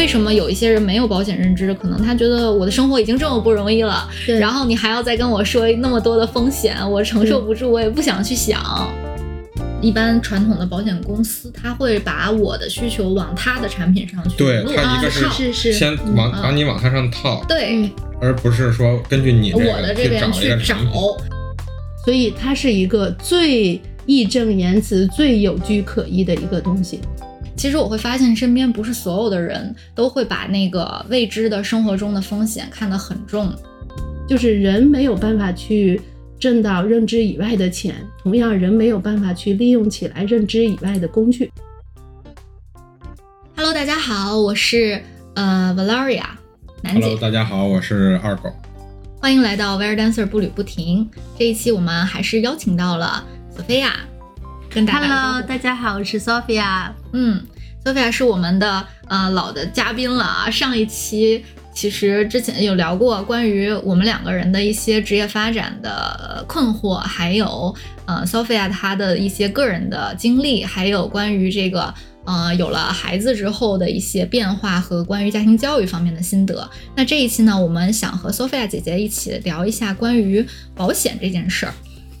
为什么有一些人没有保险认知？可能他觉得我的生活已经这么不容易了，然后你还要再跟我说那么多的风险，我承受不住，我也不想去想。一般传统的保险公司，他会把我的需求往他的产品上去对他一个是是是先往嗯把你往它上套，对、嗯而不是说根据你这我的个这边去找一个。所以它是一个最义正言辞、最有据可依的一个东西。其实我会发现，身边不是所有的人都会把那个未知的生活中的风险看得很重。就是人没有办法去挣到认知以外的钱，同样人没有办法去利用起来认知以外的工具。Hello，大家好，我是呃 Valeria 楠姐 Hello，大家好，我是二狗。欢迎来到 Where Dancer 步履不停。这一期我们还是邀请到了索菲亚，跟大家 Hello，大家好，我是 Sophia。嗯，索菲亚是我们的呃老的嘉宾了啊。上一期其实之前有聊过关于我们两个人的一些职业发展的困惑，还有呃 Sophia 她的一些个人的经历，还有关于这个。呃，有了孩子之后的一些变化和关于家庭教育方面的心得。那这一期呢，我们想和 Sophia 姐姐一起聊一下关于保险这件事儿。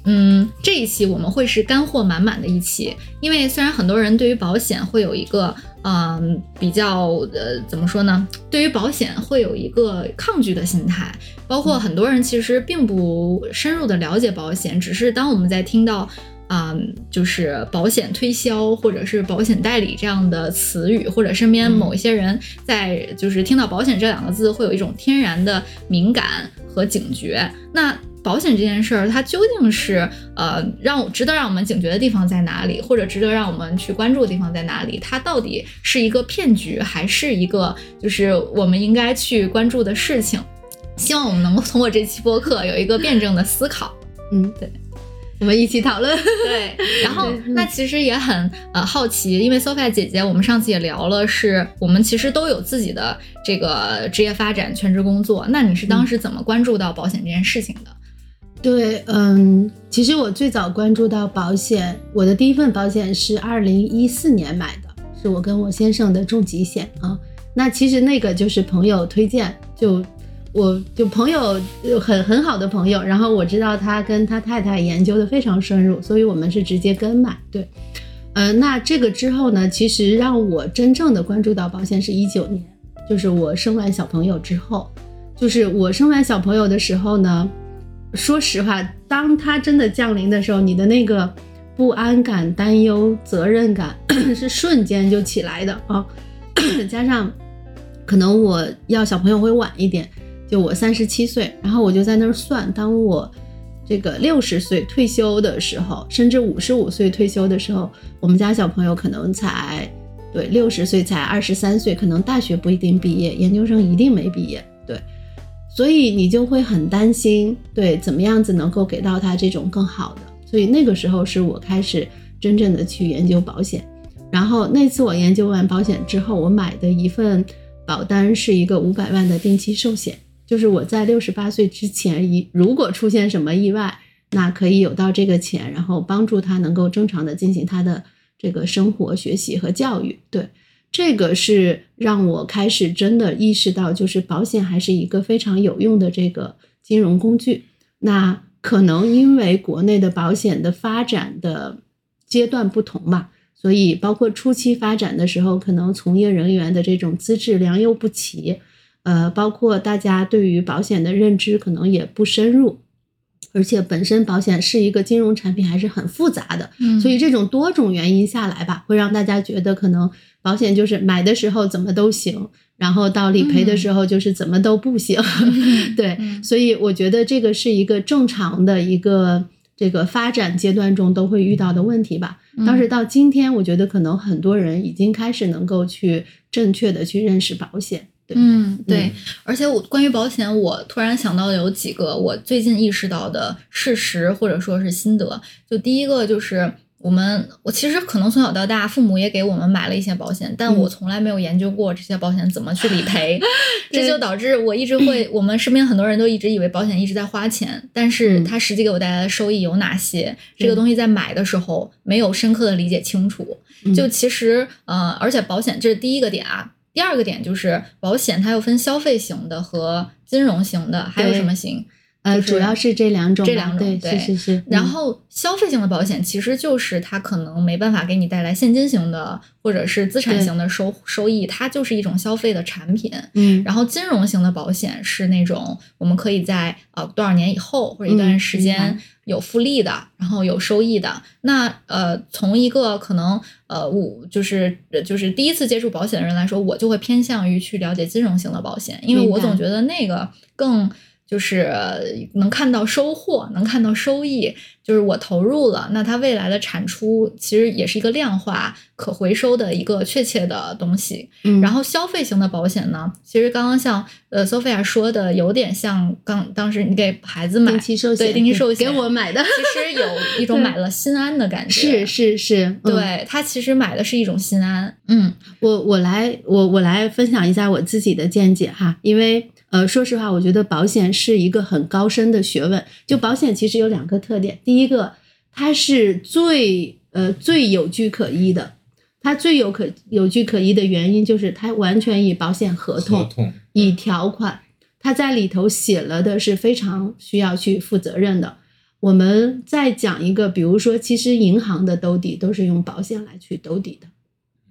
嗯，这一期我们会是干货满满的一期，因为虽然很多人对于保险会有一个嗯比较呃怎么说呢，对于保险会有一个抗拒的心态，包括很多人其实并不深入的了解保险，只是当我们在听到。啊、就是保险推销或者是保险代理这样的词语，或者身边某一些人在就是听到保险这两个字，会有一种天然的敏感和警觉。那保险这件事儿，它究竟是呃让值得让我们警觉的地方在哪里，或者值得让我们去关注的地方在哪里？它到底是一个骗局，还是一个就是我们应该去关注的事情？希望我们能够通过这期播客有一个辩证的思考。嗯，对，我们一起讨论。对，然后那其实也很呃好奇，因为 Sophia 姐姐，我们上次也聊了，是我们其实都有自己的这个职业发展、全职工作。那你是当时怎么关注到保险这件事情的？对，嗯，其实我最早关注到保险，我的第一份保险是二零一四年买的，是我跟我先生的重疾险啊。那其实那个就是朋友推荐，就我就朋友很很好的朋友，然后我知道他跟他太太研究的非常深入，所以我们是直接跟买。对，呃，那这个之后呢，其实让我真正的关注到保险是一九年，就是我生完小朋友之后，就是我生完小朋友的时候呢。说实话，当它真的降临的时候，你的那个不安感、担忧、责任感 是瞬间就起来的啊！加上可能我要小朋友会晚一点，就我三十七岁，然后我就在那儿算，当我这个六十岁退休的时候，甚至五十五岁退休的时候，我们家小朋友可能才对六十岁才二十三岁，可能大学不一定毕业，研究生一定没毕业，对。所以你就会很担心，对，怎么样子能够给到他这种更好的。所以那个时候是我开始真正的去研究保险。然后那次我研究完保险之后，我买的一份保单是一个五百万的定期寿险，就是我在六十八岁之前，一如果出现什么意外，那可以有到这个钱，然后帮助他能够正常的进行他的这个生活、学习和教育。对。这个是让我开始真的意识到，就是保险还是一个非常有用的这个金融工具。那可能因为国内的保险的发展的阶段不同嘛，所以包括初期发展的时候，可能从业人员的这种资质良莠不齐，呃，包括大家对于保险的认知可能也不深入。而且本身保险是一个金融产品，还是很复杂的，嗯所以这种多种原因下来吧，会让大家觉得可能保险就是买的时候怎么都行，然后到理赔的时候就是怎么都不行。对，嗯所以我觉得这个是一个正常的一个这个发展阶段中都会遇到的问题吧。嗯但是到今天，我觉得可能很多人已经开始能够去正确的去认识保险。对，嗯，对嗯，而且我关于保险，我突然想到有几个我最近意识到的事实或者说是心得。就第一个就是我们，我其实可能从小到大，父母也给我们买了一些保险，但我嗯从来没有研究过这些保险怎么去理赔，这就导致我一直会，我们身边很多人都一直以为保险一直在花钱，但是嗯它实际给我带来的收益有哪些？这个东西在买的时候没有深刻的理解清楚。嗯就其实呃，而且保险这是第一个点啊。第二个点就是保险，它又分消费型的和金融型的，还有什么型？呃，主要是这两种吧，这两种对，对是是是。然嗯后消费型的保险其实就是它可能没办法给你带来现金型的或者是资产型的收收益，它就是一种消费的产品。嗯，然后金融型的保险是那种我们可以在呃多少年以后或者一段时间有复利的，然后有收益的。那呃，从一个可能呃我就是呃就是第一次接触保险的人来说，我就会偏向于去了解金融型的保险，因为我总觉得那个更。就是呃能看到收获，能看到收益，就是我投入了，那它未来的产出其实也是一个量化、可回收的一个确切的东西。嗯然后消费型的保险呢，其实刚刚像呃 Sophia 说的，有点像刚当时你给孩子买定期寿险，对定期寿险给我买的，其实有一种 买了心安的感觉。是是是，嗯对他其实买的是一种心安。嗯我我来我我来分享一下我自己的见解哈，因为呃，说实话，我觉得保险是一个很高深的学问。就保险其实有两个特点，第一个，它是最呃最有据可依的。它最有可有据可依的原因就是它完全以保险合同、合同以条款，它在里头写了的是非常需要去负责任的。我们再讲一个，比如说，其实银行的兜底都是用保险来去兜底的，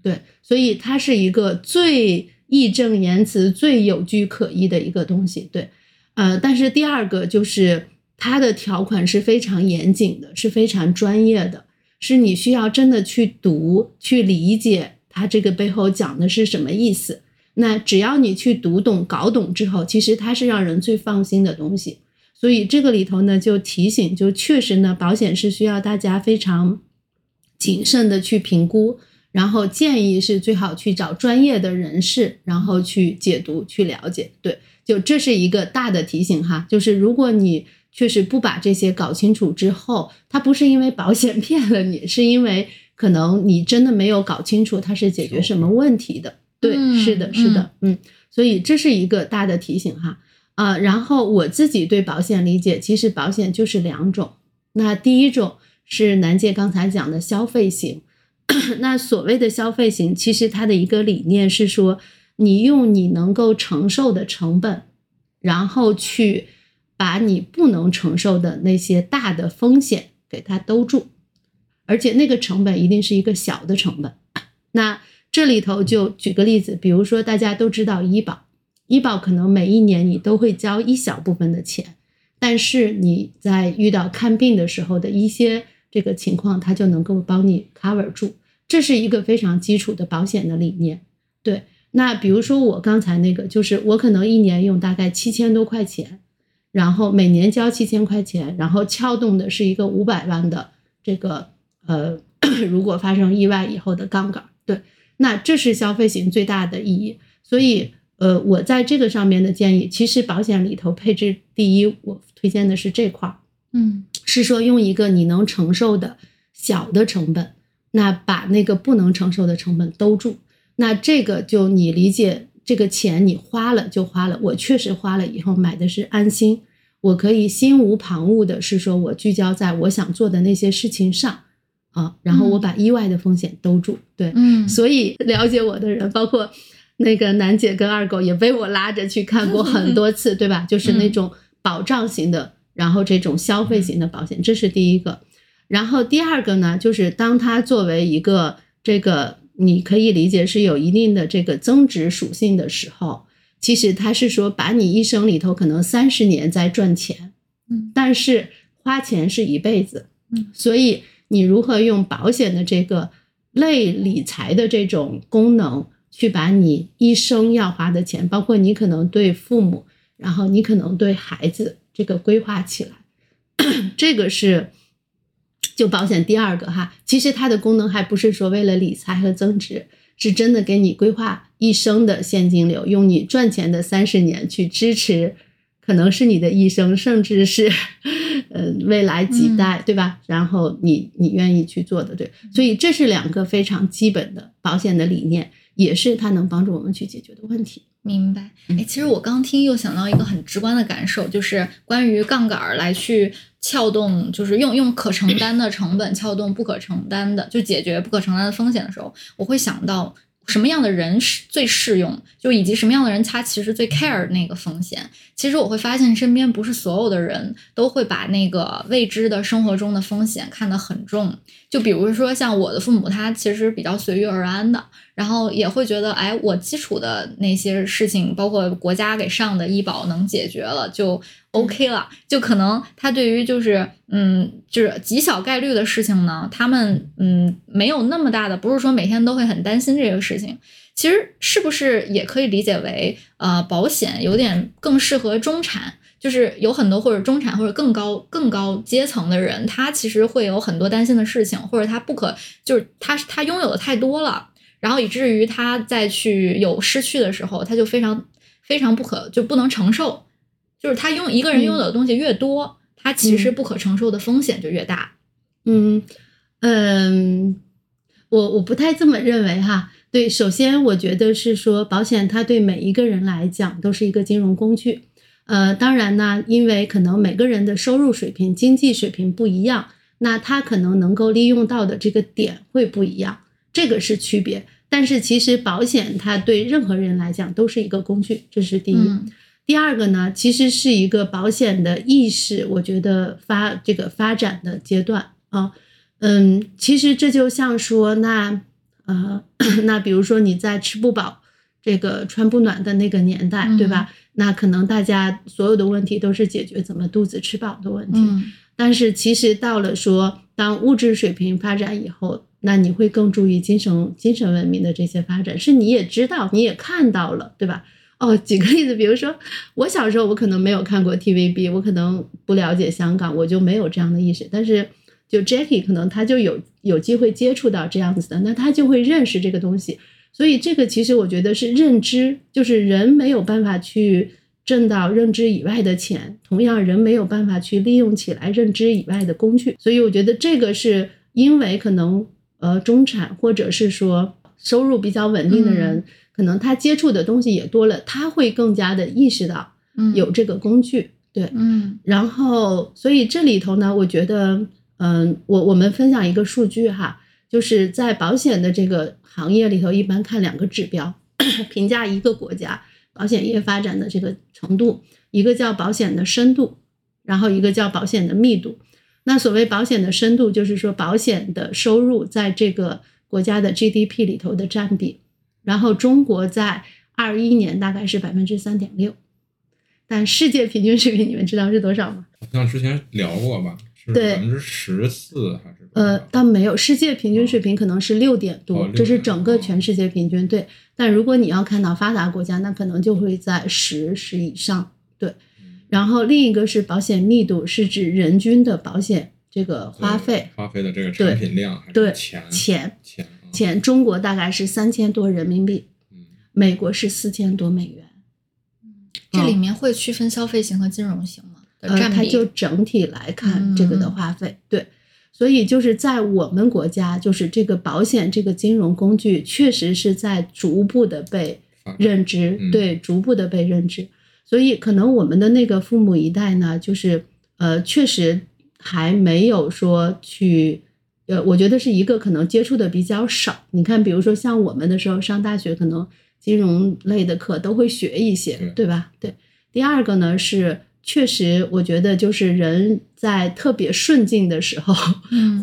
对，所以它是一个最义正言辞、最有据可依的一个东西，对，呃，但是第二个就是它的条款是非常严谨的，是非常专业的，是你需要真的去读、去理解它这个背后讲的是什么意思。那只要你去读懂、搞懂之后，其实它是让人最放心的东西。所以这个里头呢，就提醒，就确实呢，保险是需要大家非常谨慎的去评估，然后建议是最好去找专业的人士，然后去解读、去了解。对，就这是一个大的提醒哈，就是如果你确实不把这些搞清楚之后，它不是因为保险 骗了你，是因为可能你真的没有搞清楚它是解决什么问题的。对，嗯是的，是的，嗯，所以这是一个大的提醒哈。啊、然后我自己对保险理解，其实保险就是两种。那第一种是南姐刚才讲的消费型，那所谓的消费型，其实它的一个理念是说，你用你能够承受的成本，然后去把你不能承受的那些大的风险给它兜住，而且那个成本一定是一个小的成本。那这里头就举个例子，比如说大家都知道医保，医保可能每一年你都会交一小部分的钱，但是你在遇到看病的时候的一些这个情况，它就能够帮你 cover 住，这是一个非常基础的保险的理念。对，那比如说我刚才那个，就是我可能一年用大概七千多块钱，然后每年交七千块钱，然后撬动的是一个五百万的这个呃，如果发生意外以后的杠杆，对，那这是消费型最大的意义。所以，呃，我在这个上面的建议，其实保险里头配置第一，我推荐的是这块儿，嗯是说用一个你能承受的小的成本，那把那个不能承受的成本兜住。那这个就你理解，这个钱你花了就花了，我确实花了以后买的是安心，我可以心无旁骛的，是说我聚焦在我想做的那些事情上啊，然后我把意外的风险兜住。对，嗯，所以了解我的人，包括那个楠姐跟二狗，也被我拉着去看过很多次，对吧？就是那种保障型的，然后这种消费型的保险，这是第一个。然后第二个呢，就是当它作为一个这个，你可以理解是有一定的这个增值属性的时候，其实它是说把你一生里头可能三十年在赚钱，嗯，但是花钱是一辈子，嗯，所以你如何用保险的这个类理财的这种功能，去把你一生要花的钱，包括你可能对父母，然后你可能对孩子这个规划起来，这个是就保险第二个哈。其实它的功能还不是说为了理财和增值，是真的给你规划一生的现金流，用你赚钱的三十年去支持。可能是你的一生，甚至是，呃，未来几代，对吧？然后你你愿意去做的，对，所以这是两个非常基本的保险的理念，也是它能帮助我们去解决的问题。明白。嗯哎，其实我刚听又想到一个很直观的感受，就是关于杠杆儿来去撬动，就是用用可承担的成本撬动不可承担的，就解决不可承担的风险的时候，我会想到什么样的人是最适用，就以及什么样的人他其实最 care 那个风险。其实我会发现身边不是所有的人都会把那个未知的生活中的风险看得很重。就比如说像我的父母，他其实比较随遇而安的，然后也会觉得，哎，我基础的那些事情，包括国家给上的医保能解决了，就 OK 了。就可能他对于就是嗯，就是极小概率的事情呢，他们嗯没有那么大的，不是说每天都会很担心这个事情。其实是不是也可以理解为，呃，保险有点更适合中产，就是有很多或者中产或者更高更高阶层的人，他其实会有很多担心的事情，或者他不可就是他他拥有的太多了，然后以至于他再去有失去的时候，他就非常非常不可就不能承受，就是他拥一个人拥有的东西越多，他其实不可承受的风险就越大。嗯嗯，我我不太这么认为哈。对，首先我觉得是说保险，它对每一个人来讲都是一个金融工具。呃，当然呢，因为可能每个人的收入水平、经济水平不一样，那他可能能够利用到的这个点会不一样，这个是区别。但是其实保险它对任何人来讲都是一个工具，这是第一。第二个呢，其实是一个保险的意识，我觉得发这个发展的阶段啊，嗯，其实这就像说那。呃，那比如说你在吃不饱、这个穿不暖的那个年代，对吧？那可能大家所有的问题都是解决怎么肚子吃饱的问题。但是其实到了说，当物质水平发展以后，那你会更注意精神精神文明的这些发展，是你也知道，你也看到了，对吧？哦，举个例子，比如说我小时候，我可能没有看过 TVB，我可能不了解香港，我就没有这样的意识，但是。就 Jackie 可能他就有有机会接触到这样子的，那他就会认识这个东西。所以这个其实我觉得是认知，就是人没有办法去挣到认知以外的钱，同样人没有办法去利用起来认知以外的工具。所以我觉得这个是因为可能呃中产或者是说收入比较稳定的人，可能他接触的东西也多了，他会更加的意识到有这个工具。对，嗯，然后所以这里头呢，我觉得。嗯，我我们分享一个数据哈，就是在保险的这个行业里头，一般看两个指标 评价一个国家保险业发展的这个程度，一个叫保险的深度，然后一个叫保险的密度。那所谓保险的深度，就是说保险的收入在这个国家的 GDP 里头的占比。然后中国在二一年大概是百分之三点六，但世界平均水平你们知道是多少吗？好像之前聊过吧。是，百分之十四还是？呃，倒没有，世界平均水平可能是六点多，这是整个全世界平均。对，但如果你要看到发达国家，那可能就会在十十以上。对，然后另一个是保险密度，是指人均的保险这个花费，花费的这个产品量，对钱钱钱钱，中国大概是三千多人民币，美国是四千多美元。这里面会区分消费型和金融型吗？呃，它就整体来看这个的花费，对，所以就是在我们国家，就是这个保险这个金融工具，确实是在逐步的被认知，对，逐步的被认知。所以可能我们的那个父母一代呢，就是呃，确实还没有说去，呃，我觉得是一个可能接触的比较少。你看，比如说像我们的时候上大学，可能金融类的课都会学一些，对吧？对。第二个呢是。确实，我觉得就是人在特别顺境的时候，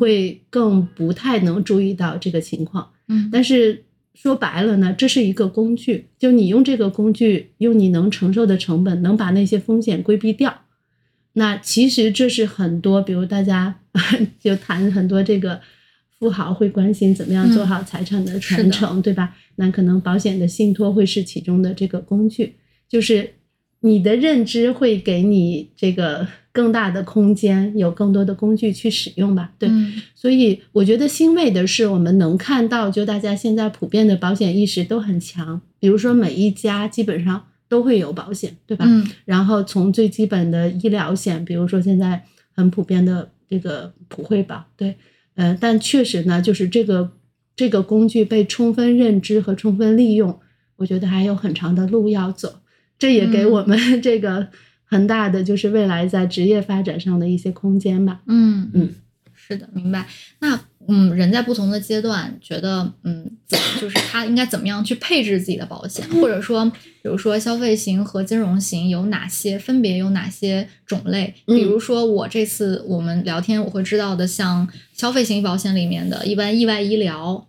会更不太能注意到这个情况。嗯，但是说白了呢，这是一个工具，就你用这个工具，用你能承受的成本，能把那些风险规避掉。那其实这是很多，比如大家 就谈很多这个富豪会关心怎么样做好财产的传承，对吧？那可能保险的信托会是其中的这个工具，就是。你的认知会给你这个更大的空间，有更多的工具去使用吧？对，所以我觉得欣慰的是，我们能看到，就大家现在普遍的保险意识都很强。比如说，每一家基本上都会有保险，对吧？嗯。然后从最基本的医疗险，比如说现在很普遍的这个普惠保，对，呃，但确实呢，就是这个这个工具被充分认知和充分利用，我觉得还有很长的路要走。这也给我们 这个很大的，就是未来在职业发展上的一些空间吧。嗯。嗯，是的，明白。那嗯，人在不同的阶段觉得，嗯，怎就是他应该怎么样去配置自己的保险，或者说，比如说消费型和金融型有哪些，分别有哪些种类？比如说我这次我们聊天我会知道的，像消费型保险里面的一般意外医疗，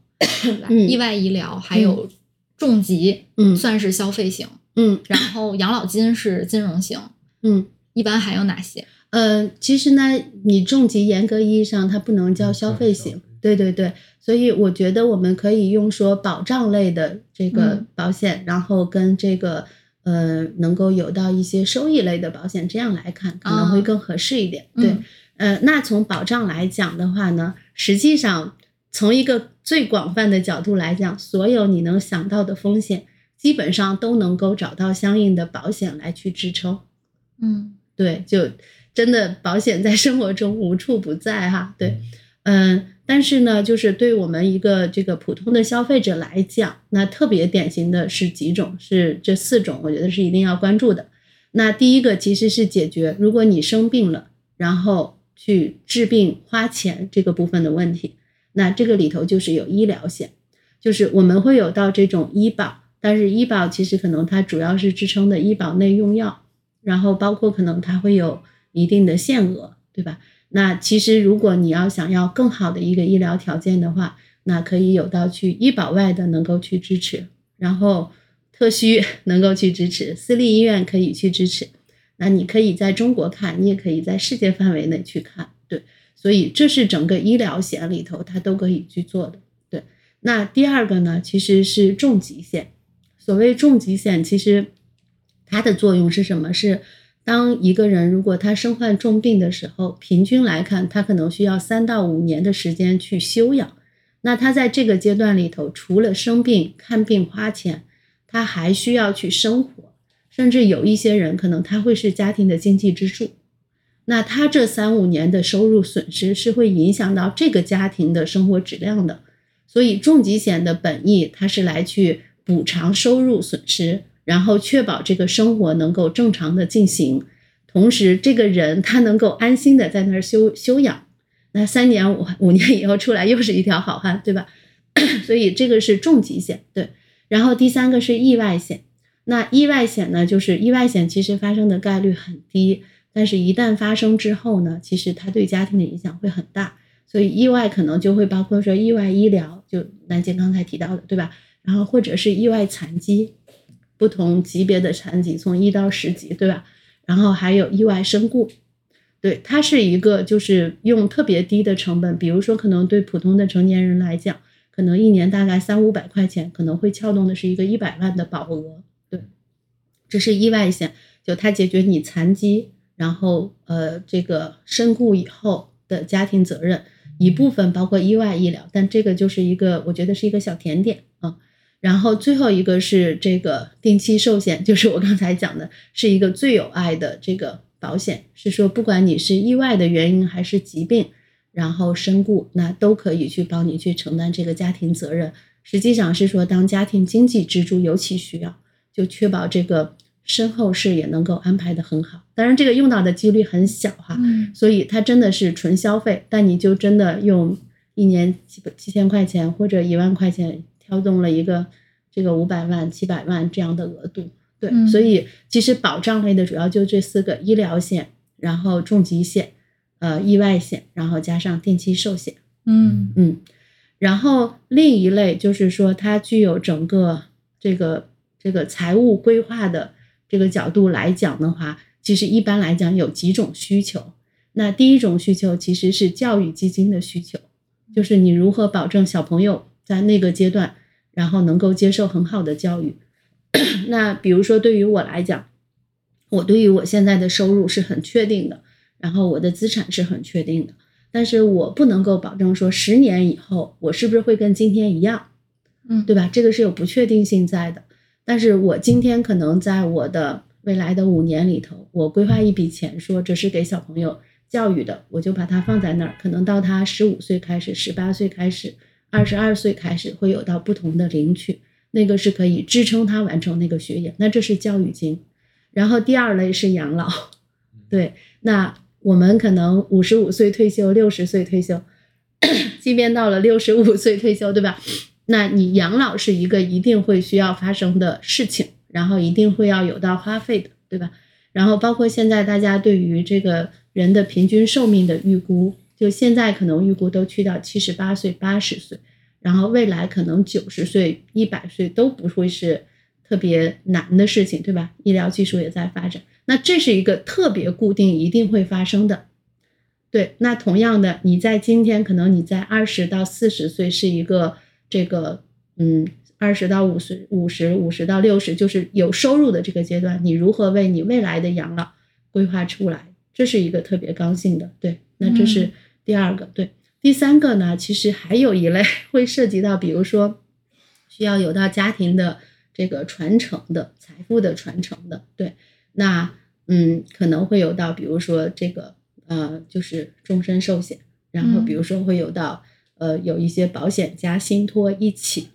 意外医疗还有重疾，嗯。算是消费型，嗯。然后养老金是金融型，嗯。一般还有哪些？呃，其实呢，你重疾严格意义上它不能叫消费型，对对对，所以我觉得我们可以用说保障类的这个嗯。保险，然后跟这个呃能够有到一些收益类的保险，这样来看可能会啊更合适一点。对，嗯呃，那从保障来讲的话呢，实际上从一个最广泛的角度来讲，所有你能想到的风险，基本上都能够找到相应的保险来去支撑。嗯对，就真的保险在生活中无处不在哈。对，嗯，但是呢，就是对我们一个这个普通的消费者来讲，那特别典型的是几种，是这四种，我觉得是一定要关注的。那第一个其实是解决，如果你生病了，然后去治病花钱这个部分的问题，那这个里头就是有医疗险，就是我们会有到这种医保，但是医保其实可能它主要是支撑的医保内用药。然后包括可能它会有一定的限额，对吧？那其实如果你要想要更好的一个医疗条件的话，那可以有到去医保外的能够去支持，然后特需 能够去支持，私立医院可以去支持。那你可以在中国看，你也可以在世界范围内去看，对。所以这是整个医疗险里头它都可以去做的，对。那第二个呢，其实是重疾险。所谓重疾险，其实。它的作用是什么？是当一个人如果他身患重病的时候，平均来看，他可能需要三到五年的时间去休养。那他在这个阶段里头，除了生病、看病、花钱，他还需要去生活，甚至有一些人可能他会是家庭的经济支柱。那他这三五年的收入损失是会影响到这个家庭的生活质量的。所以重疾险的本意，它是来去补偿收入损失。然后确保这个生活能够正常的进行，同时这个人他能够安心的在那儿休休养，那三年五五年以后出来又是一条好汉，对吧？所以这个是重疾险，对。然后第三个是意外险，那意外险呢，就是意外险其实发生的概率很低，但是一旦发生之后呢，其实它对家庭的影响会很大，所以意外可能就会包括说意外医疗，就南姐刚才提到的，对吧？然后或者是意外残疾。不同级别的残疾，从一到十级，对吧？然后还有意外身故，对，它是一个就是用特别低的成本，比如说可能对普通的成年人来讲，可能一年大概三五百块钱，可能会撬动的是一个一百万的保额，对，这是意外险，就它解决你残疾，然后呃这个身故以后的家庭责任一部分，包括意外医疗，但这个就是一个我觉得是一个小甜点。然后最后一个是这个定期寿险，就是我刚才讲的，是一个最有爱的这个保险，是说不管你是意外的原因还是疾病，然后身故，那都可以去帮你去承担这个家庭责任。实际上是说，当家庭经济支柱尤其需要，就确保这个身后事也能够安排的很好。当然，这个用到的几率很小哈，嗯所以它真的是纯消费，但你就真的用一年七七千块钱或者一万块钱。挑动了一个这个五百万、七百万这样的额度，对，嗯所以其实保障类的主要就这四个：医疗险，然后重疾险，呃，意外险，然后加上定期寿险，嗯嗯，然后另一类就是说它具有整个这个这个财务规划的这个角度来讲的话，其实一般来讲有几种需求。那第一种需求其实是教育基金的需求，就是你如何保证小朋友。在那个阶段，然后能够接受很好的教育。那比如说，对于我来讲，我对于我现在的收入是很确定的，然后我的资产是很确定的，但是我不能够保证说十年以后我是不是会跟今天一样，嗯，对吧？这个是有不确定性在的。但是我今天可能在我的未来的五年里头，我规划一笔钱，说这是给小朋友教育的，我就把它放在那儿，可能到他十五岁开始，十八岁开始。二十二岁开始会有到不同的领取，那个是可以支撑他完成那个学业，那这是教育金。然后第二类是养老，对，那我们可能五十五岁退休，六十岁退休，即便到了六十五岁退休，对吧？那你养老是一个一定会需要发生的事情，然后一定会要有到花费的，对吧？然后包括现在大家对于这个人的平均寿命的预估，就现在可能预估都去到七十八岁、八十岁，然后未来可能九十岁、一百岁都不会是特别难的事情，对吧？医疗技术也在发展，那这是一个特别固定、一定会发生的。对，那同样的，你在今天可能你在二十到四十岁是一个这个嗯。二十到五十、五十、五十到六十，就是有收入的这个阶段，你如何为你未来的养老规划出来？这是一个特别刚性的。对，那这是第二个。对，第三个呢，其实还有一类会涉及到，比如说需要有到家庭的这个传承的财富的传承的。对，那嗯，可能会有到，比如说这个呃，就是终身寿险，然后比如说会有到呃，有一些保险加信托一起。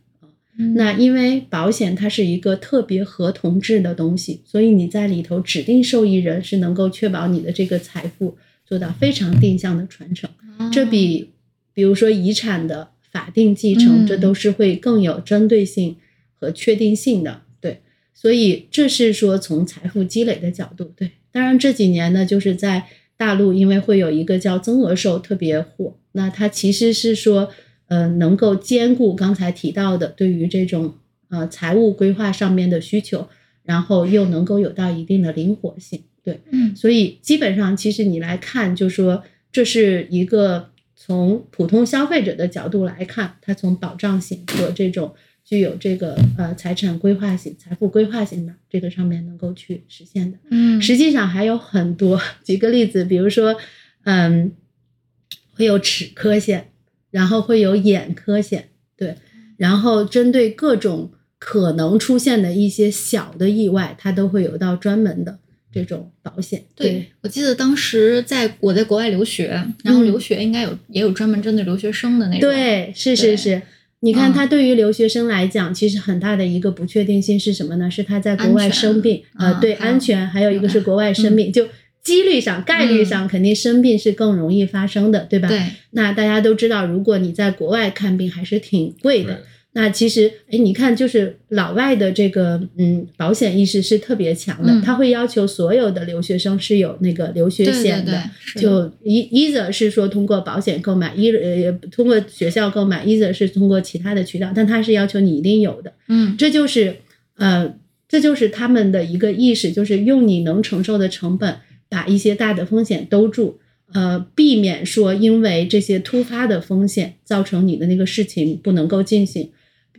那因为保险它是一个特别合同制的东西，所以你在里头指定受益人是能够确保你的这个财富做到非常定向的传承。这比比如说遗产的法定继承，这都是会更有针对性和确定性的。对，所以这是说从财富积累的角度。对，当然这几年呢，就是在大陆，因为会有一个叫增额寿特别火，那它其实是说。呃，能够兼顾刚才提到的对于这种呃财务规划上面的需求，然后又能够有到一定的灵活性，对，嗯，所以基本上其实你来看，就说这是一个从普通消费者的角度来看，它从保障性和这种具有这个呃财产规划型、财富规划型的这个上面能够去实现的，嗯，实际上还有很多，举个例子，比如说，嗯，会有齿科险。然后会有眼科险，对，然后针对各种可能出现的一些小的意外，它都会有到专门的这种保险。对我记得当时在我在国外留学，然后留学应该有也有专门针对留学生的那种。对，是是是。你看，他对于留学生来讲，其实很大的一个不确定性是什么呢？是他在国外生病，呃，对，安全，还有一个是国外生病，就。几率上、概率上，肯定生病是更容易发生的，对吧？对。那大家都知道，如果你在国外看病还是挺贵的。那其实，哎，你看，就是老外的这个嗯保险意识是特别强的，他会要求所有的留学生是有那个留学险的。就一一则是说通过保险购买，一呃通过学校购买，一则是通过其他的渠道，但他是要求你一定有的。嗯，这就是呃，这就是他们的一个意识，就是用你能承受的成本。把一些大的风险兜住，呃，避免说因为这些突发的风险造成你的那个事情不能够进行。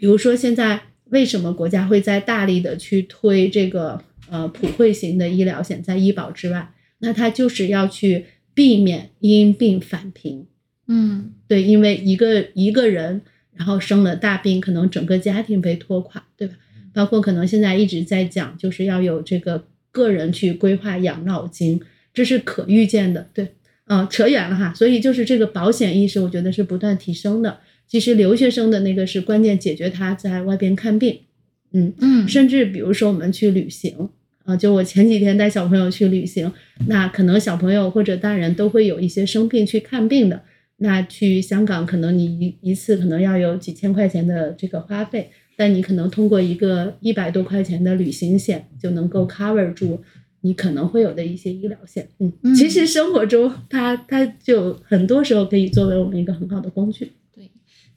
比如说，现在为什么国家会在大力的去推这个呃普惠型的医疗险，在医保之外，那它就是要去避免因病返贫。嗯，对，因为一个一个人然后生了大病，可能整个家庭被拖垮，对吧？包括可能现在一直在讲，就是要有这个。个人去规划养老金，这是可预见的。对，啊，扯远了哈。所以就是这个保险意识，我觉得是不断提升的。其实留学生的那个是关键，解决他在外边看病，嗯嗯，甚至比如说我们去旅行，啊，就我前几天带小朋友去旅行，那可能小朋友或者大人都会有一些生病去看病的。那去香港，可能你一一次可能要有几千块钱的这个花费。但你可能通过一个一百多块钱的旅行险就能够 cover 住你可能会有的一些医疗险，嗯，其实生活中它它就很多时候可以作为我们一个很好的工具。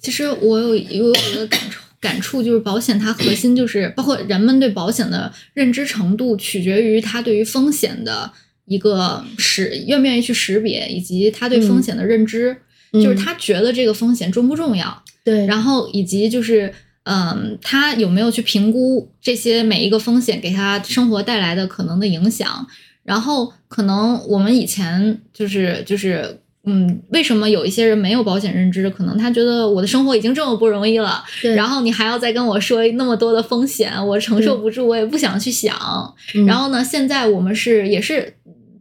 对，其实我有有一个感触，感触就是保险它核心就是包括人们对保险的认知程度取决于他对于风险的一个识愿不愿意去识别，以及他对风险的认知，就是他觉得这个风险重不重要，对，然后以及就是。嗯，他有没有去评估这些每一个风险给他生活带来的可能的影响？然后可能我们以前就是就是嗯，为什么有一些人没有保险认知？可能他觉得我的生活已经这么不容易了，然后你还要再跟我说那么多的风险，我承受不住，我也不想去想。然后呢，现在我们是也是。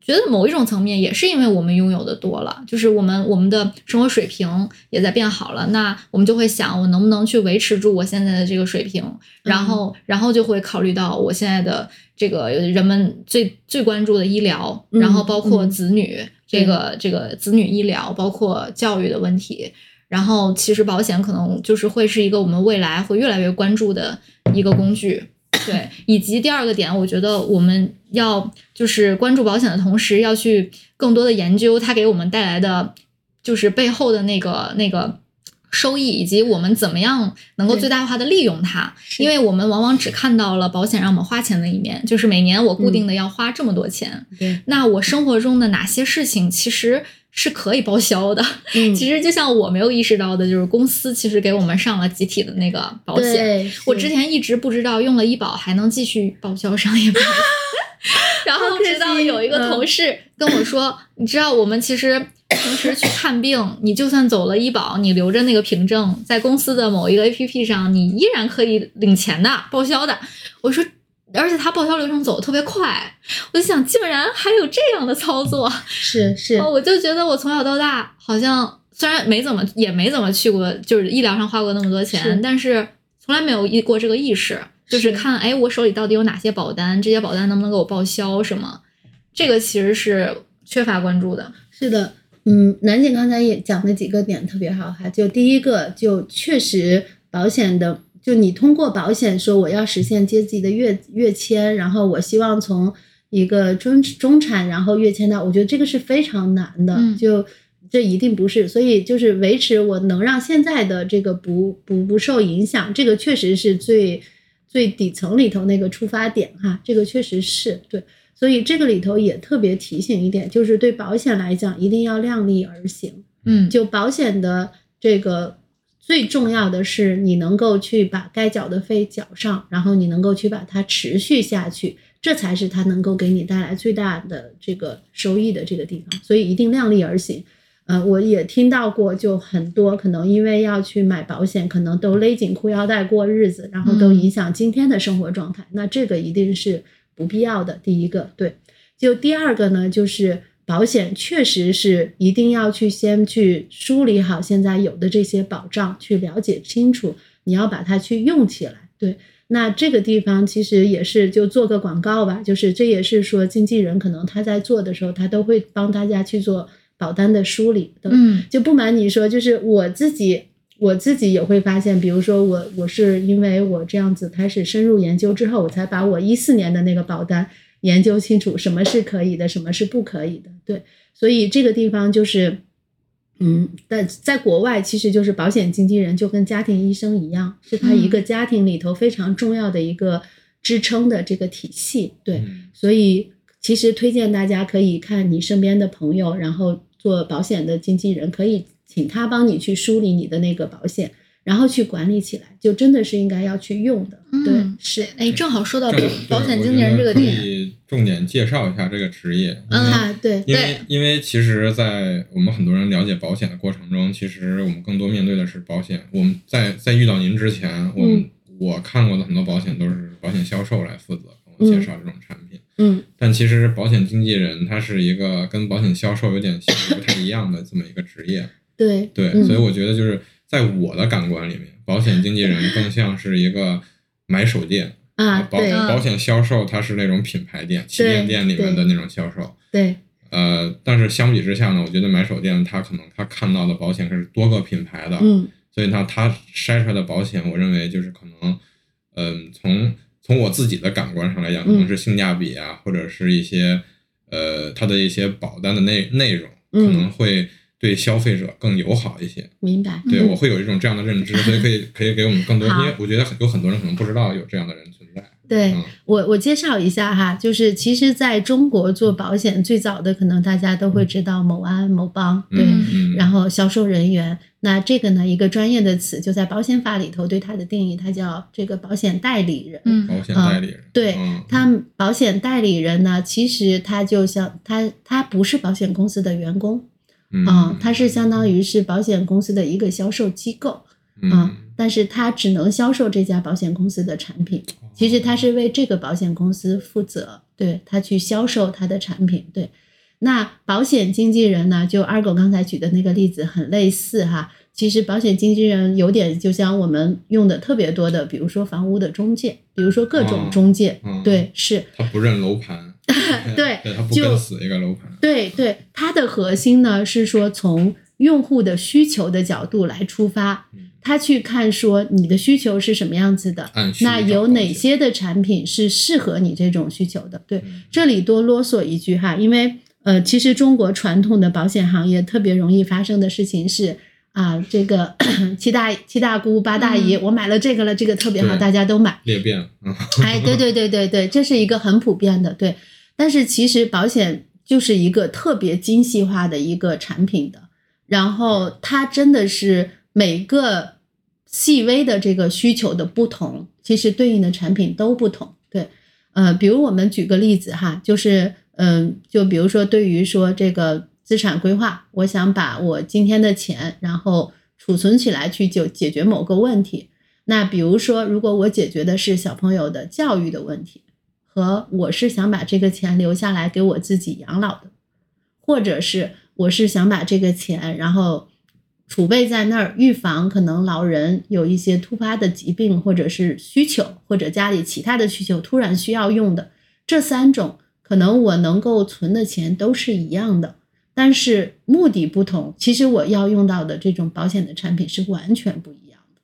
觉得某一种层面也是因为我们拥有的多了，就是我们我们的生活水平也在变好了，那我们就会想，我能不能去维持住我现在的这个水平，然后然后就会考虑到我现在的这个人们最最关注的医疗，然后包括子女这个这个子女医疗，包括教育的问题，然后其实保险可能就是会是一个我们未来会越来越关注的一个工具。对，以及第二个点，我觉得我们要就是关注保险的同时，要去更多的研究它给我们带来的就是背后的那个那个收益，以及我们怎么样能够最大化的利用它。因为我们往往只看到了保险让我们花钱的一面，就是每年我固定的要花这么多钱。对，那我生活中的哪些事情其实是可以报销的？嗯，其实就像我没有意识到的，就是公司其实给我们上了集体的那个保险。我之前一直不知道用了医保还能继续报销商业保险，然后直到有一个嗯同事跟我说，你知道我们其实平时去看病，你就算走了医保，你留着那个凭证，在公司的某一个 APP 上，你依然可以领钱的，报销的。我说。而且他报销流程走的特别快，我就想，竟然还有这样的操作，是是。哦，我就觉得我从小到大好像虽然没怎么也没怎么去过，就是医疗上花过那么多钱，是但是从来没有意过这个意识，就是是。看哎我手里到底有哪些保单，这些保单能不能给我报销什么，这个其实是缺乏关注的。是的，嗯，楠姐刚才也讲了几个点特别好哈，就第一个就确实保险的，就你通过保险说我要实现阶级的跃跃迁，然后我希望从一个中中产然后跃迁到，我觉得这个是非常难的，嗯就。这一定不是，所以就是维持我能让现在的这个不不不受影响，这个确实是最最底层里头那个出发点哈，这个确实是对。所以这个里头也特别提醒一点，就是对保险来讲，一定要量力而行。嗯，就保险的这个最重要的是，你能够去把该缴的费缴上，然后你能够去把它持续下去，这才是它能够给你带来最大的这个收益的这个地方。所以一定量力而行。呃，我也听到过，就很多可能因为要去买保险，可能都勒紧裤腰带过日子，然后都嗯影响今天的生活状态。那这个一定是不必要的。第一个，对。就第二个呢，就是保险确实是一定要去先去梳理好现在有的这些保障，去了解清楚，你要把它去用起来。对，那这个地方其实也是就做个广告吧，就是这也是说经纪人可能他在做的时候，他都会帮大家去做保单的梳理的。嗯就不瞒你说，就是我自己，我自己也会发现，比如说我，我是因为我这样子开始深入研究之后，我才把我一四年的那个保单研究清楚，什么是可以的，什么是不可以的。对，所以这个地方就是，嗯，但在国外其实就是保险经纪人就跟家庭医生一样，是他一个家庭里头非常重要的一个支撑的这个体系。对，嗯所以其实推荐大家可以看你身边的朋友，然后做保险的经纪人，可以请他帮你去梳理你的那个保险，然后去管理起来，就真的是应该要去用的。对嗯，是，哎，正好说到正保险经纪人这个点可，以重点介绍一下这个职业。嗯啊，对，因为因为其实，在我们很多人了解保险的过程中，其实我们更多面对的是保险。我们在在遇到您之前，我们、我看过的很多保险都是保险销售来负责跟我介绍这种产品。嗯但其实保险经纪人他是一个跟保险销售有点不太一样的这么一个职业。对对，嗯所以我觉得就是在我的感官里面，保险经纪人更像是一个买手店。啊，保保险销售它是那种品牌店、旗舰店里面的那种销售。对，呃，但是相比之下呢，我觉得买手店他可能他看到的保险是多个品牌的，嗯所以呢，他筛出来的保险，我认为就是可能，嗯、从从我自己的感官上来讲，可能是性价比啊，或者是一些呃它的一些保单的内内容，可嗯能会对消费者更友好一些。明白。对，嗯我会有一种这样的认知，所以可以可以给我们更多，因为我觉得很有很多人可能不知道有这样的人存在。对嗯我，我介绍一下哈，就是其实在中国做保险最早的，可能大家都会知道某安、某邦，对，然后销售人员，那这个呢，一个专业的词就在保险法里头对它的定义，它叫这个保险代理人。嗯保险代理人，对嗯，他们保险代理人呢，其实他就像他他不是保险公司的员工，嗯嗯，他是相当于是保险公司的一个销售机构，嗯嗯，但是他只能销售这家保险公司的产品。其实他是为这个保险公司负责，对他去销售他的产品。对，那保险经纪人呢，就二狗刚才举的那个例子很类似哈。其实保险经纪人有点就像我们用的特别多的，比如说房屋的中介，比如说各种哦中介，嗯对，是他不认楼盘，对 对他不就跟死一个楼盘，对对，它的核心呢是说从用户的需求的角度来出发，他去看说你的需求是什么样子的，那有哪些的产品是适合你这种需求的？对，嗯这里多啰嗦一句哈，因为呃，其实中国传统的保险行业特别容易发生的事情是啊，这个 七大七大姑八大姨，我买了这个了，这个特别好，大家都买。裂变，嗯，哎，对对对对对，这是一个很普遍的，对。但是其实保险就是一个特别精细化的一个产品的，然后它真的是每个细微的这个需求的不同，其实对应的产品都不同。对，呃，比如我们举个例子哈，就是嗯、就比如说对于说这个资产规划，我想把我今天的钱，然后储存起来去就解决某个问题。那比如说，如果我解决的是小朋友的教育的问题，和我是想把这个钱留下来给我自己养老的，或者是我是想把这个钱然后储备在那儿，预防可能老人有一些突发的疾病或者是需求，或者家里其他的需求突然需要用的，这三种可能我能够存的钱都是一样的，但是目的不同，其实我要用到的这种保险的产品是完全不一样的。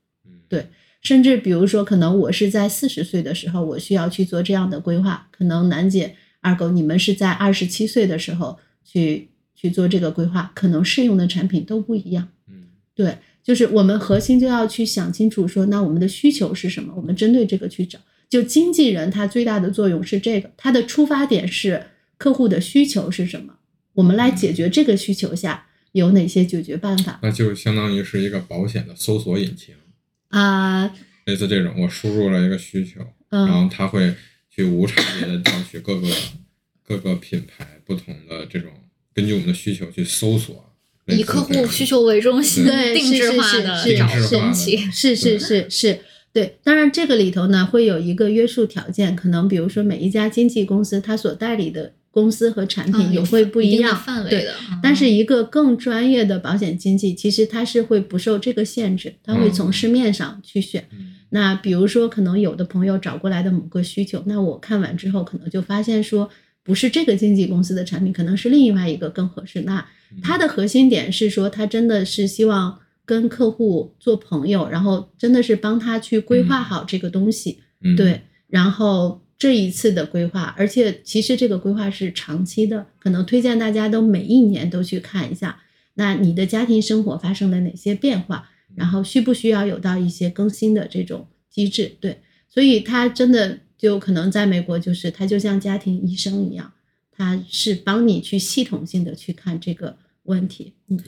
对甚至比如说，可能我是在四十岁的时候，我需要去做这样的规划，可能楠姐、二狗你们是在二十七岁的时候去去做这个规划，可能适用的产品都不一样。嗯对，就是我们核心就要去想清楚说，那我们的需求是什么？我们针对这个去找。就经纪人他最大的作用是这个，他的出发点是客户的需求是什么，我们来解决这个需求下有哪些解决办法那就相当于是一个保险的搜索引擎，啊？类似这种，我输入了一个需求，嗯然后它会去无差别的调取各个各个品牌不同的这种，根据我们的需求去搜索，以客户需求为中心，对定制化的是是是找是是东西。是是是是，对。当然，这个里头呢会有一个约束条件，可能比如说每一家经纪公司它所代理的公司和产品嗯也会不一样，对。范围的，但是一个更专业的保险经纪，其实它是会不受这个限制，它会从嗯市面上去选。嗯那比如说，可能有的朋友找过来的某个需求，那我看完之后，可能就发现说，不是这个经纪公司的产品，可能是另外一个更合适。那嗯它的核心点是说，他真的是希望跟客户做朋友，然后真的是帮他去规划好这个东西，嗯对。然后这一次的规划，而且其实这个规划是长期的，可能推荐大家都每一年都去看一下，那你的家庭生活发生了哪些变化，然后需不需要有到一些更新的这种机制？对，所以他真的就可能在美国，就是他就像家庭医生一样，他是帮你去系统性的去看这个问题。嗯，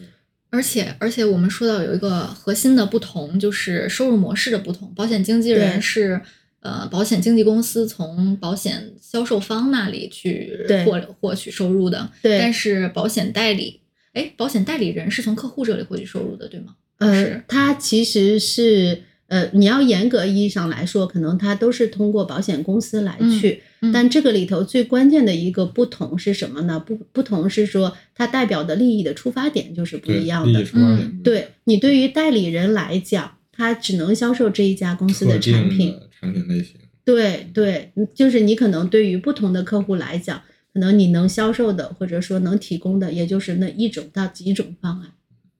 而且而且我们说到有一个核心的不同，就是收入模式的不同。保险经纪人是呃保险经纪公司从保险销售方那里去获获取收入的，对但是保险代理，哎，保险代理人是从客户这里获取收入的，对吗？呃是，它其实是呃，你要严格意义上来说，可能它都是通过保险公司来去。嗯嗯但这个里头最关键的一个不同是什么呢？不不同是说它代表的利益的出发点就是不一样的利益。出发点嗯对你对于代理人来讲，他只能销售这一家公司的产品。的产品类型，对对，嗯就是你可能对于不同的客户来讲，可能你能销售的或者说能提供的，也就是那一种到几种方案。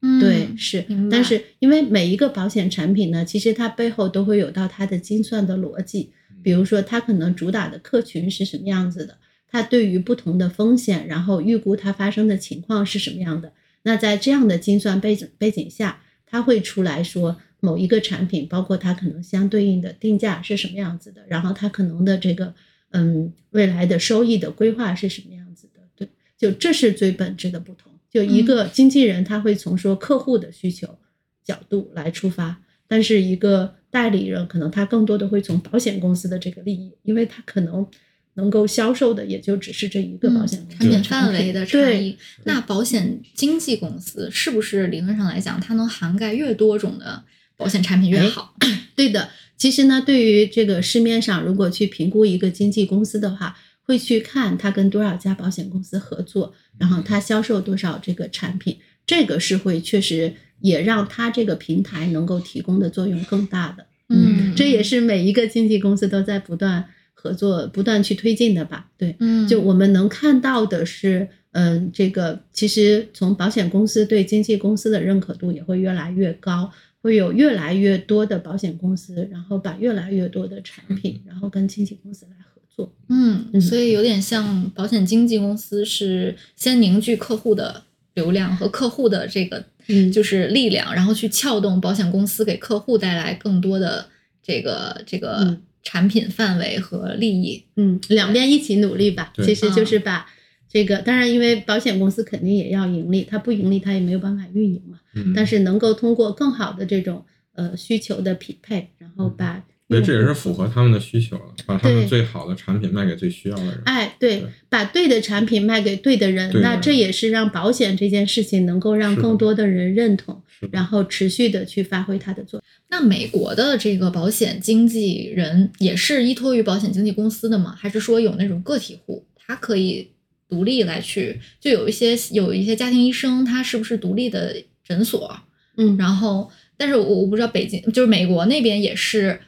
嗯对，是但是因为每一个保险产品呢，其实它背后都会有到它的精算的逻辑，比如说它可能主打的客群是什么样子的，它对于不同的风险，然后预估它发生的情况是什么样的。那在这样的精算背景背景下，它会出来说某一个产品，包括它可能相对应的定价是什么样子的，然后它可能的这个嗯未来的收益的规划是什么样子的。对，就这是最本质的不同。就一个经纪人，他会从说客户的需求角度来出发，但是一个代理人可能他更多的会从保险公司的这个利益，因为他可能能够销售的也就只是这一个保险产品范围的差对异。那保险经纪公司是不是理论上来讲，它能涵盖越多种的保险产品越好？对的，其实呢，对于这个市面上如果去评估一个经纪公司的话，会去看它跟多少家保险公司合作，然后它销售多少这个产品，这个是会确实也让它这个平台能够提供的作用更大的。嗯这也是每一个经纪公司都在不断合作、不断去推进的吧？对，嗯，就我们能看到的是，嗯，这个其实从保险公司对经纪公司的认可度也会越来越高，会有越来越多的保险公司，然后把越来越多的产品，然后跟经纪公司来合作。嗯，嗯所以有点像保险经纪公司是先凝聚客户的流量和客户的这个嗯就是力量，然后去撬动保险公司给客户带来更多的这个这个嗯产品范围和利益。嗯，两边一起努力吧。其实就是把这个，当然因为保险公司肯定也要盈利，它不盈利它也没有办法运营嘛。嗯，但是能够通过更好的这种呃需求的匹配，然后把对，用这也是符合他们的需求了，把他们最好的产品卖给最需要的人。哎，对对，把对的产品卖给对的人，的人那这也是让保险这件事情能够让更多的人认同，然后持续的去发挥它的作用。那美国的这个保险经纪人也是依托于保险经纪公司的吗？还是说有那种个体户，他可以独立来去？就有一些有一些家庭医生，他是不是独立的诊所？嗯，然后，但是我我不知道北京就是美国那边也是，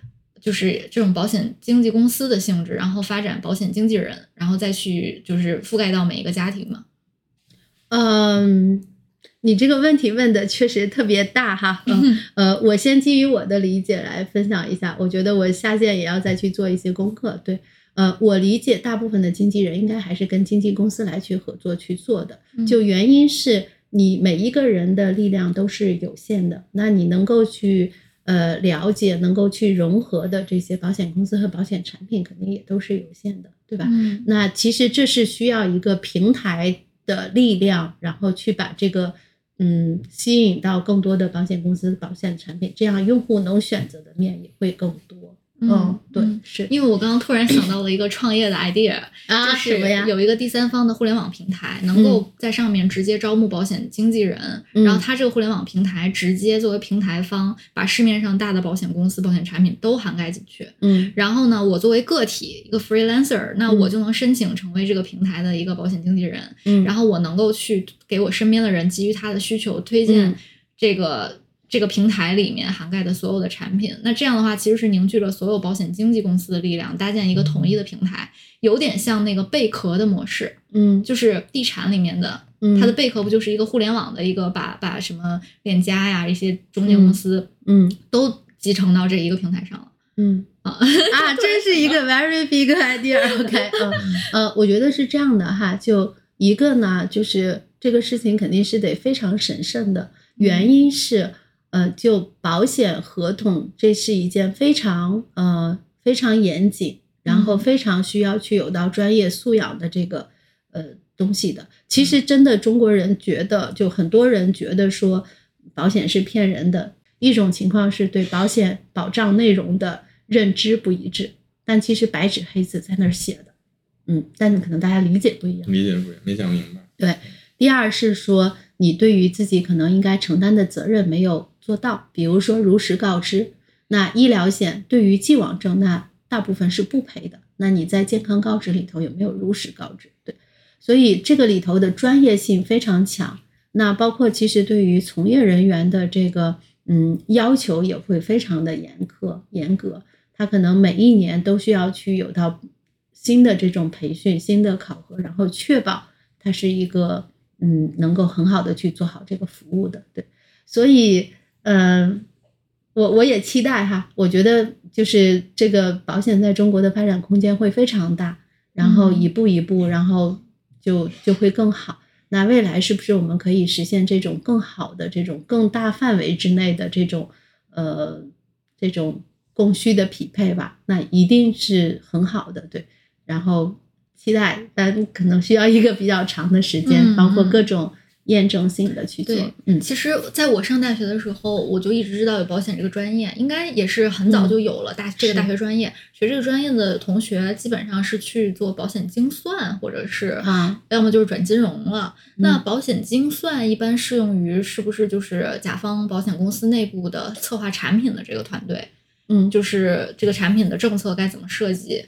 就是这种保险经纪公司的性质，然后发展保险经纪人，然后再去就是覆盖到每一个家庭嘛。嗯，你这个问题问的确实特别大哈。嗯，呃，我先基于我的理解来分享一下，我觉得我下线也要再去做一些功课。对，呃，我理解大部分的经纪人应该还是跟经纪公司来去合作去做的，嗯就原因是你每一个人的力量都是有限的，那你能够去呃了解、能够去融合的这些保险公司和保险产品，肯定也都是有限的，对吧？嗯那其实这是需要一个平台的力量，然后去把这个嗯吸引到更多的保险公司保险产品，这样用户能选择的面也会更多。嗯对，嗯是。因为我刚刚突然想到了一个创业的 idea，啊，就是？有一个第三方的互联网平台，能够在上面直接招募保险经纪人，嗯。然后他这个互联网平台直接作为平台方，把市面上大的保险公司、保险产品都涵盖进去。嗯。然后呢，我作为个体一个 freelancer，那嗯我就能申请成为这个平台的一个保险经纪人，嗯，然后我能够去给我身边的人基于他的需求推荐嗯。这个、这个平台里面涵盖的所有的产品。那这样的话，其实是凝聚了所有保险经纪公司的力量，搭建一个统一的平台，有点像那个贝壳的模式，嗯就是地产里面的。嗯它的贝壳不就是一个互联网的一个把把什么链家呀一些中介公司嗯都集成到这一个平台上了嗯啊？啊，真是一个 very big idea。OK，嗯呃，我觉得是这样的哈，就一个呢，就是这个事情肯定是得非常审慎的，原因是呃，就保险合同，这是一件非常呃非常严谨，然后嗯非常需要去有到专业素养的这个呃东西的。其实真的中国人觉得，就很多人觉得说保险是骗人的。一种情况是对保险保障内容的认知不一致，但其实白纸黑字在那儿写的，嗯，但是可能大家理解不一样。理解不一样，没讲明白。对，第二是说你对于自己可能应该承担的责任没有做到，比如说如实告知。那医疗险对于既往症，那大部分是不赔的。那你在健康告知里头有没有如实告知？对，所以这个里头的专业性非常强。那包括其实对于从业人员的这个嗯要求也会非常的严苛严格，他可能每一年都需要去有到新的这种培训、新的考核，然后确保它是一个嗯能够很好的去做好这个服务的。对，所以嗯、呃我我也期待哈，我觉得就是这个保险在中国的发展空间会非常大，然后嗯一步一步，然后就就会更好。那未来是不是我们可以实现这种更好的、这种更大范围之内的这种呃这种供需的匹配吧？那一定是很好的，对。然后期待，但可能需要一个比较长的时间，嗯包括嗯各种验证性的去做对。嗯其实在我上大学的时候，我就一直知道有保险这个专业，应该也是很早就有了大、这个大学专业。学这个专业的同学基本上是去做保险精算，或者是啊，要么就是转金融了。嗯那保险精算一般适用于是不是就是甲方保险公司内部的策划产品的这个团队？嗯，就是这个产品的政策该怎么设计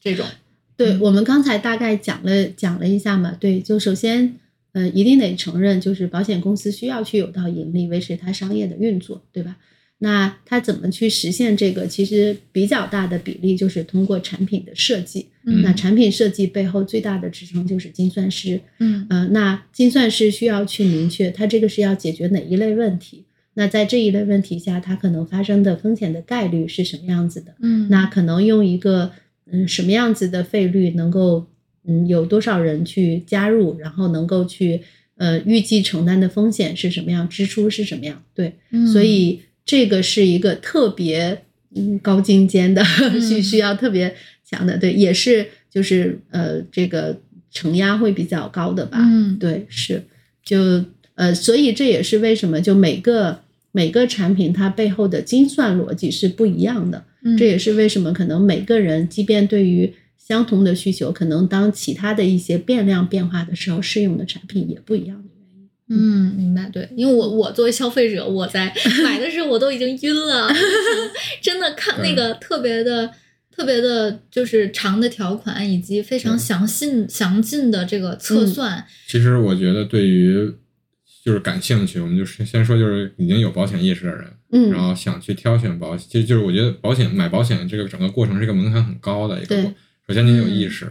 这种。对，嗯我们刚才大概讲了讲了一下嘛，对，就首先，呃，一定得承认，就是保险公司需要去有到盈利，维持它商业的运作，对吧？那它怎么去实现这个？其实比较大的比例就是通过产品的设计。嗯那产品设计背后最大的支撑就是精算师。嗯呃，那精算师需要去明确，它这个是要解决哪一类问题。那在这一类问题下，它可能发生的风险的概率是什么样子的？嗯，那可能用一个嗯什么样子的费率能够嗯有多少人去加入，然后能够去呃预计承担的风险是什么样，支出是什么样？对，嗯所以这个是一个特别嗯高精尖的，需嗯需要特别强的，对，也是就是呃这个承压会比较高的吧？嗯对，是就呃，所以这也是为什么就每个每个产品它背后的精算逻辑是不一样的。嗯这也是为什么可能每个人，即便对于相同的需求，可能当其他的一些变量变化的时候，适用的产品也不一样的原因。嗯，明白，对，因为我我作为消费者，我在 买的时候我都已经晕了，真的看那个特别的、特别的，就是长的条款以及非常详细、详尽的这个测嗯。算，其实我觉得对于就是感兴趣，我们就是先说就是已经有保险意识的人，嗯，然后想去挑选保险，其实就是我觉得保险买保险这个整个过程是一个门槛很高的一个。首先你得有意识，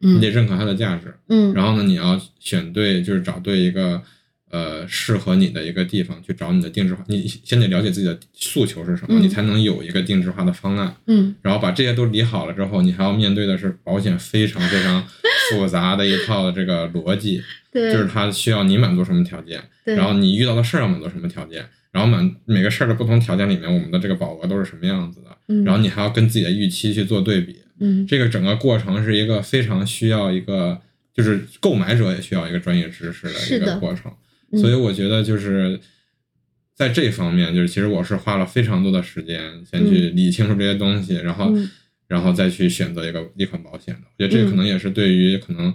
嗯你得认可它的价值，嗯然后呢，你要选对，就是找对一个呃适合你的一个地方去找你的定制化。你先得了解自己的诉求是什么，嗯你才能有一个定制化的方案。嗯然后把这些都理好了之后，你还要面对的是保险非常非常 复杂的一套的这个逻辑，对，就是它需要你满足什么条件，对然后你遇到的事儿要满足什么条件，然后满每个事儿的不同条件里面，我们的这个保额都是什么样子的，嗯然后你还要跟自己的预期去做对比。嗯。这个整个过程是一个非常需要一个，就是购买者也需要一个专业知识的一个过程，嗯。所以我觉得就是在这方面，就是其实我是花了非常多的时间先去理清楚这些东西，然后嗯。然后再去选择一个一款保险的。我觉得这个可能也是对于可能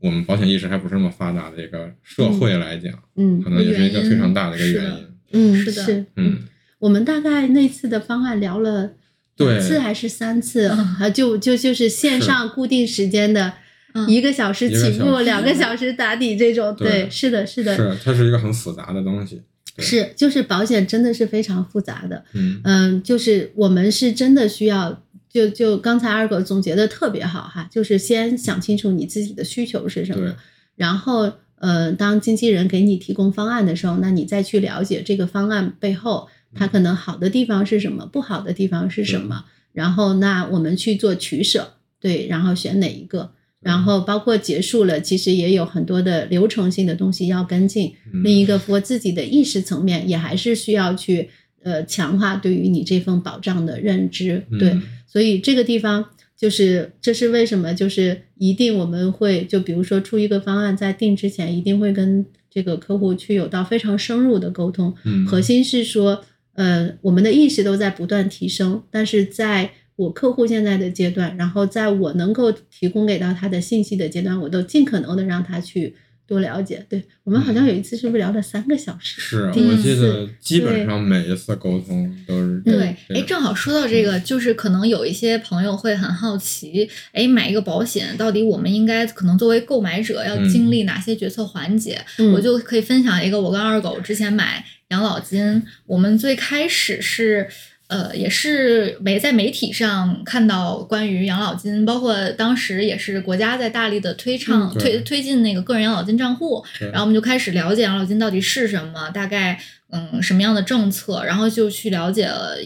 我们保险意识还不是那么发达的一个社会来讲，嗯可能也是一个非常大的一个原因。嗯是的。嗯，我们大概那次的方案聊了对两次还是三次嗯啊？就就就是线上固定时间的嗯一个小时起步，两个小时打底这种。对对，是的，是的，是它是一个很复杂的东西。是就是保险真的是非常复杂的。嗯嗯，就是我们是真的需要，就就刚才二狗总结的特别好哈，就是先想清楚你自己的需求是什么，然后呃，当经纪人给你提供方案的时候，那你再去了解这个方案背后它可能好的地方是什么，不好的地方是什么，然后那我们去做取舍，对，然后选哪一个。然后包括结束了，其实也有很多的流程性的东西要跟进。嗯另一个我自己的意识层面，也还是需要去呃强化对于你这份保障的认知。对，嗯所以这个地方就是这是为什么，就是一定我们会就比如说出一个方案，在定之前一定会跟这个客户去有到非常深入的沟通。嗯核心是说，呃，我们的意识都在不断提升，但是在我客户现在的阶段，然后在我能够提供给到他的信息的阶段，我都尽可能的让他去多了解。对我们好像有一次是不是聊了三个小时？是我记得基本上每一次沟通都是对，这哎，正好说到这个，就是可能有一些朋友会很好奇，哎，买一个保险到底我们应该可能作为购买者要嗯经历哪些决策环节？嗯我就可以分享一个，我跟二狗之前买养老金，我们最开始是。呃，也是媒在媒体上看到关于养老金，包括当时也是国家在大力的推倡、嗯推推进那个个人养老金账户，然后我们就开始了解养老金到底是什么，大概嗯什么样的政策，然后就去了解了。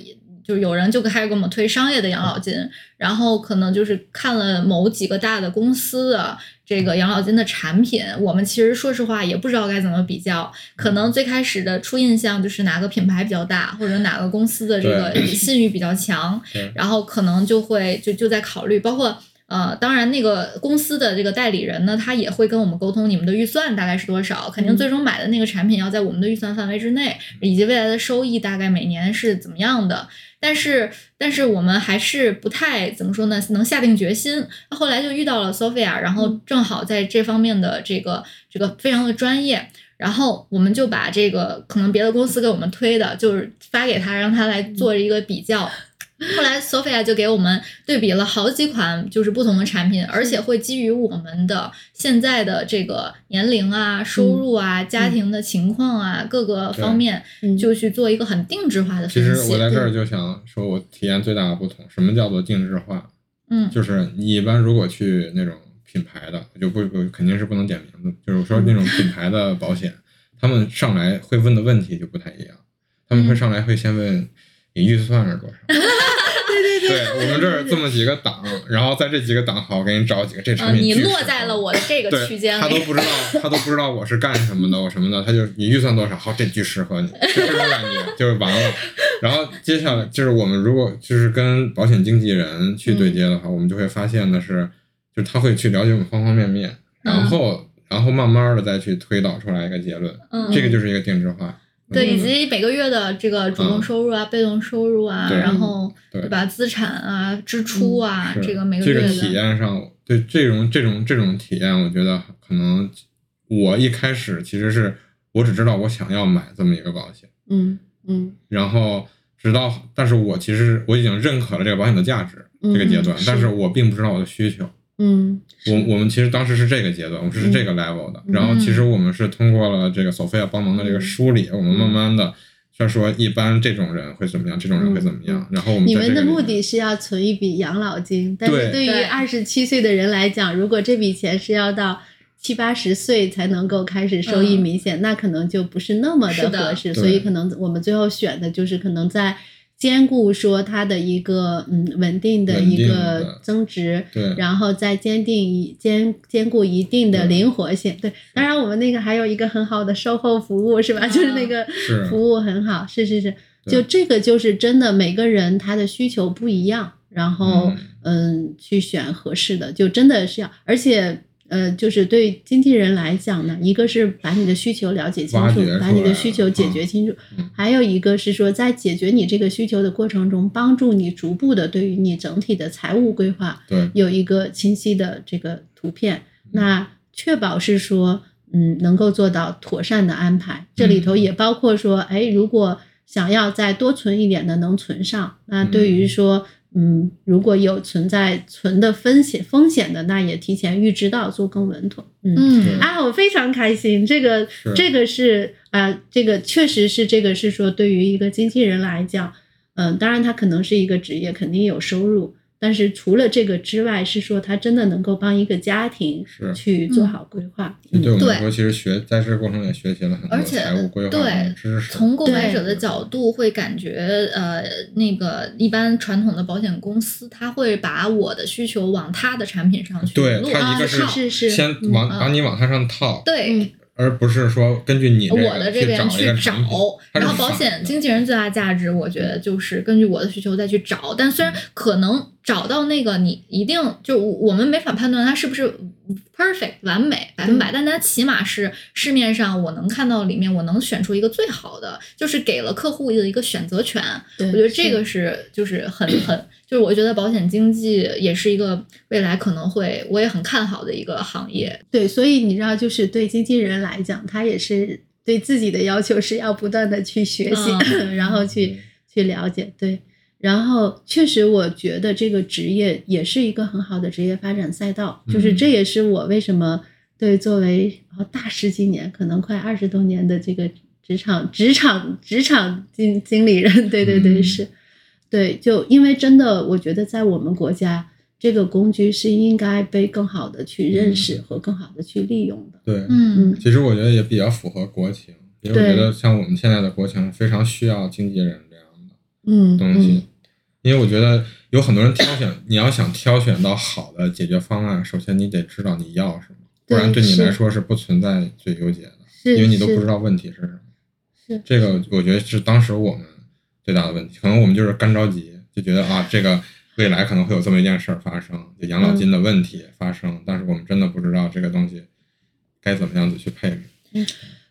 就是有人就开始给我们推商业的养老金，然后可能就是看了某几个大的公司的这个养老金的产品，我们其实说实话也不知道该怎么比较，可能最开始的初印象就是哪个品牌比较大，或者哪个公司的这个信誉比较强，然后可能就会就就在考虑，包括呃，当然那个公司的这个代理人呢，他也会跟我们沟通你们的预算大概是多少，肯定嗯最终买的那个产品要在我们的预算范围之内，以及未来的收益大概每年是怎么样的。但是，但是我们还是不太怎么说呢，能下定决心。后来就遇到了 Sophia，然后正好在这方面的这个这个非常的专业，然后我们就把这个可能别的公司给我们推的，就是发给他，让他来做一个比较。后来 Sophia 就给我们对比了好几款就是不同的产品，而且会基于我们的现在的这个年龄啊、收入啊、家庭的情况啊各个方面，嗯。就去做一个很定制化的其分析。实我在这儿就想说，我体验最大的不同，什么叫做定制化？嗯。就是你一般如果去那种品牌的，就不不肯定是不能点名字，就是说那种品牌的保险，他们上来会问的问题就不太一样，他们会上来会先问你预算是多少。对对对我们这儿这么几个档，然后在这几个档好，我给你找几个这啊，产品。你落在了我的这个对区间里。他都不知道，他都不知道我是干什么的，我什么的，他就你预算多少，好，这巨适合你，就这种感觉，就是完了。然后接下来就是我们如果就是跟保险经纪人去对接的话，我们就会发现的是，就是他会去了解我们方方面面，然后、然后慢慢的再去推导出来一个结论，嗯，这个就是一个定制化。对，嗯以及每个月的这个主动收入啊、被动收入啊，然后对吧？资产啊、支出啊，是这个每个月这个体验上，对这种这种这种体验，我觉得可能我一开始其实是我只知道我想要买这么一个保险。嗯嗯然后直到，但是我其实我已经认可了这个保险的价值嗯这个阶段，是但是我并不知道我的需求。嗯，我我们其实当时是这个阶段，我们是这个 level 的。嗯。然后其实我们是通过了这个索菲亚帮忙的这个梳理，我们慢慢的就说一般这种人会怎么样，这种人会怎么样。然后我们嗯你们的目的是要存一笔养老金，但是对。对于对。二十七岁的人来讲，如果这笔钱是要到七八十岁才能够开始收益嗯。明显，那可能就不是那么的的合适。所以可能我们最后选的就是可能在兼顾说它的一个嗯稳定的一个增值，对然后再坚定一兼兼顾一定的灵活性。对，当然我们那个还有一个很好的售后服务是吧？就是那个服务很好，是是是，对就这个就是真的每个人他的需求不一样，然后嗯去选合适的，就真的是要，而且。呃，就是对经纪人来讲呢，一个是把你的需求了解清楚，把你的需求解决清楚，嗯还有一个是说，在解决你这个需求的过程中，帮助你逐步的对于你整体的财务规划对有一个清晰的这个图片，那确保是说，嗯，能够做到妥善的安排。这里头也包括说，哎，如果想要再多存一点的，能存上。那对于说，嗯，如果有存在存的风险风险的，那也提前预知到，做更稳妥。嗯。嗯啊，我非常开心，这个这个是啊、呃这个确实是这个是说对于一个经纪人来讲，嗯、当然他可能是一个职业，肯定有收入，但是除了这个之外，是说他真的能够帮一个家庭去做好规划。嗯对对我们来说，其实学在这个过程中也学习了很多财务规划对的知识。从购买者的角度会感觉，呃，那个一般传统的保险公司，他会把我的需求往他的产品上去对落他一个是是是。先嗯往啊把你往它上套，对。嗯而不是说根据你我的这边去找然后保险经纪人最大价值，我觉得就是根据我的需求再去找。但虽然可能找到那个你一定就我们没法判断它是不是 perfect 完美百分百，但它起码是市面上我能看到里面我能选出一个最好的，就是给了客户的一个选择权。我觉得这个是就是很很就是我觉得保险经济也是一个未来可能会我也很看好的一个行业。对，所以你知道，就是对经纪人来讲，他也是对自己的要求是要不断的去学习，嗯 然后去去了解。对，然后确实，我觉得这个职业也是一个很好的职业发展赛道，就是嗯。这也是我为什么对作为哦大十几年，可能快二十多年的这个职场职场职场经经理人，对对对，嗯。是。对，就因为真的，我觉得在我们国家，这个工具是应该被更好的去认识和更好的去利用的。对，嗯。其实我觉得也比较符合国情，因为我觉得像我们现在的国情非常需要经纪人这样的嗯东西，因为我觉得有很多人挑选，你要想挑选到好的解决方案，首先你得知道你要什么，不然对你来说是不存在最优解的，因为你都不知道问题是什么。是这个，我觉得是当时我们最大的问题，可能我们就是干着急，就觉得啊，这个未来可能会有这么一件事儿发生，就养老金的问题发生，但是我们真的不知道这个东西该怎么样子去配置。嗯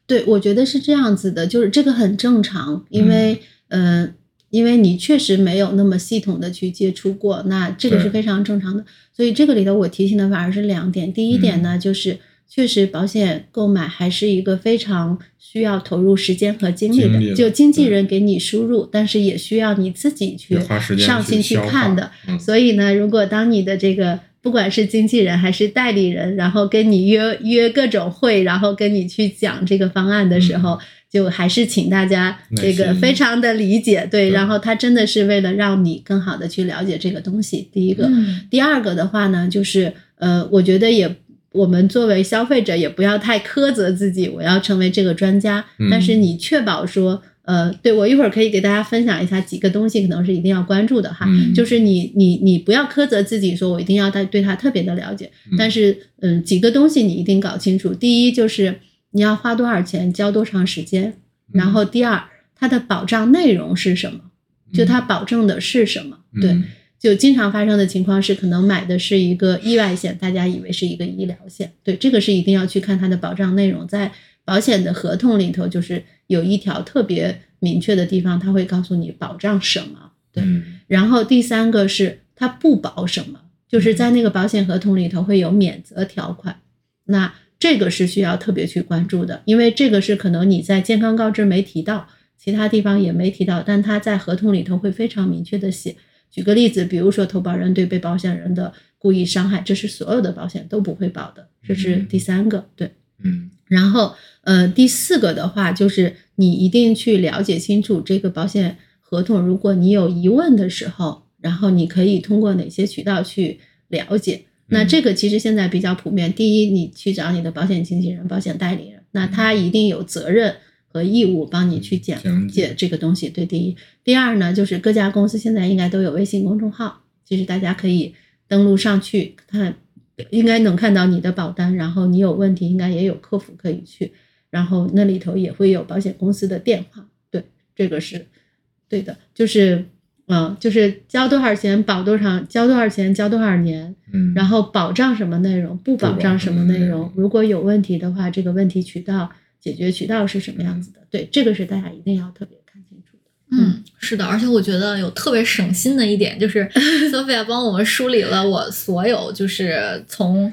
对，我觉得是这样子的，就是这个很正常，因为嗯、呃因为你确实没有那么系统的去接触过，那这个是非常正常的。所以这个里头我提醒的反而是两点，第一点呢，就是确实保险购买还是一个非常需要投入时间和精力的。力就经纪人给你输入，但是也需要你自己去上心去看的。嗯所以呢，如果当你的这个不管是经纪人还是代理人，然后跟你约约各种会，然后跟你去讲这个方案的时候，就还是请大家这个非常的理解，对，对然后他真的是为了让你更好的去了解这个东西。第一个，嗯第二个的话呢，就是呃，我觉得也。我们作为消费者也不要太苛责自己，我要成为这个专家。嗯但是你确保说，呃，对我一会儿可以给大家分享一下几个东西，可能是一定要关注的哈。嗯就是你你你不要苛责自己，说我一定要对对他特别的了解。嗯但是嗯，几个东西你一定搞清楚。第一就是你要花多少钱，交多长时间。然后第二，它的保障内容是什么？就它保证的是什么？对。嗯就经常发生的情况是，可能买的是一个意外险，大家以为是一个医疗险，对，这个是一定要去看它的保障内容，在保险的合同里头，就是有一条特别明确的地方，它会告诉你保障什么，对。嗯然后第三个是它不保什么，就是在那个保险合同里头会有免责条款，那这个是需要特别去关注的，因为这个是可能你在健康告知没提到，其他地方也没提到，但他在合同里头会非常明确的写。举个例子，比如说投保人对被保险人的故意伤害，这是所有的保险都不会保的，这是第三个，对。嗯然后，呃，第四个的话，就是你一定去了解清楚这个保险合同。如果你有疑问的时候，然后你可以通过哪些渠道去了解。那嗯这个其实现在比较普遍。第一，你去找你的保险经纪人、保险代理人，那他一定有责任和义务帮你去讲解这个东西。对，第一。第二呢，就是各家公司现在应该都有微信公众号，其实大家可以登录上去看，应该能看到你的保单，然后你有问题应该也有客服可以去，然后那里头也会有保险公司的电话。对，这个是对的，就是嗯，就是交多少钱保多少，交多少钱交多少年，嗯，然后保障什么内容，不保障什么内容不保障什么内容，如果有问题的话，这个问题渠道解决渠道是什么样子的？对，这个是大家一定要特别看清楚的。嗯，是的，而且我觉得有特别省心的一点，就是 Sophia 帮我们梳理了我所有，就是从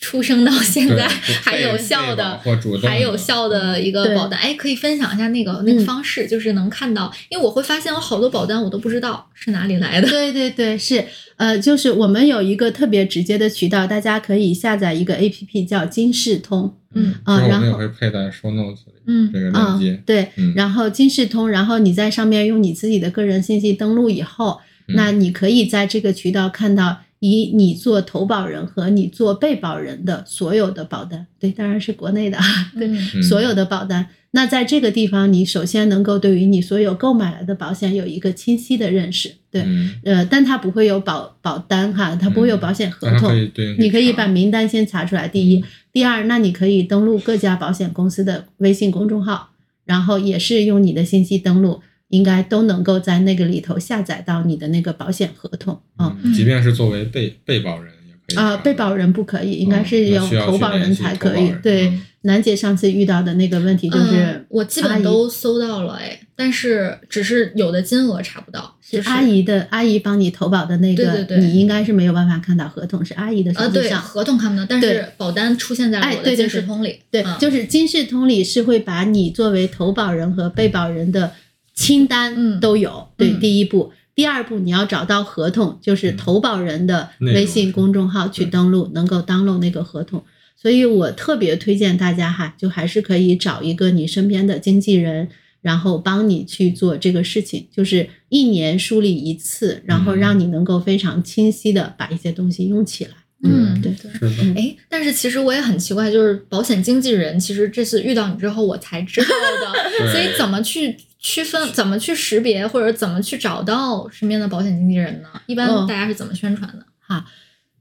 出生到现在还有效的还有效的一个保单。哎，可以分享一下那个那个嗯方式，就是能看到，因为我会发现有好多保单我都不知道是哪里来的。对对对，是呃，就是我们有一个特别直接的渠道，大家可以下载一个 APP 叫金视通。嗯啊然后我们也会配在 show notes 里，嗯这个啊链接，，对，嗯然后金视通，然后你在上面用你自己的个人信息登录以后，嗯那你可以在这个渠道看到以你做投保人和你做被保人的所有的保单，对，当然是国内的啊，对，所有的保单。那在这个地方，你首先能够对于你所有购买来的保险有一个清晰的认识，对，嗯。呃，但它不会有保保单哈，它不会有保险合同，你可以把名单先查出来。第一，第二，那你可以登录各家保险公司的微信公众号，然后也是用你的信息登录，应该都能够在那个里头下载到你的那个保险合同啊。嗯即便是作为被被保人也可以啊、查被保人不可以，应该是要投保人才可。以对嗯，楠姐上次遇到的那个问题就是嗯，我基本都搜到了，哎，但是只是有的金额查不到，就是阿姨的阿姨帮你投保的那个，对对对你应该是没有办法看到合同，是阿姨的手啊，对，机上。合同看不到，但对是保单出现在了我的哎对对对金视通里。对，嗯就是金视通里是会把你作为投保人和被保人的清单嗯。都有。对，嗯。第一步，第二步你要找到合同，就是嗯。投保人的微信公众号去登录，能够 download 那个合同。所以我特别推荐大家哈，就还是可以找一个你身边的经纪人，然后帮你去做这个事情，就是一年梳理一次，然后嗯。让你能够非常清晰的把一些东西用起来。嗯对。对。是的，嗯。哎，但是其实我也很奇怪，就是保险经纪人，其实这次遇到你之后我才知道的，所以怎么去区分、怎么去识别，或者怎么去找到身边的保险经纪人呢？一般哦大家是怎么宣传的？哈，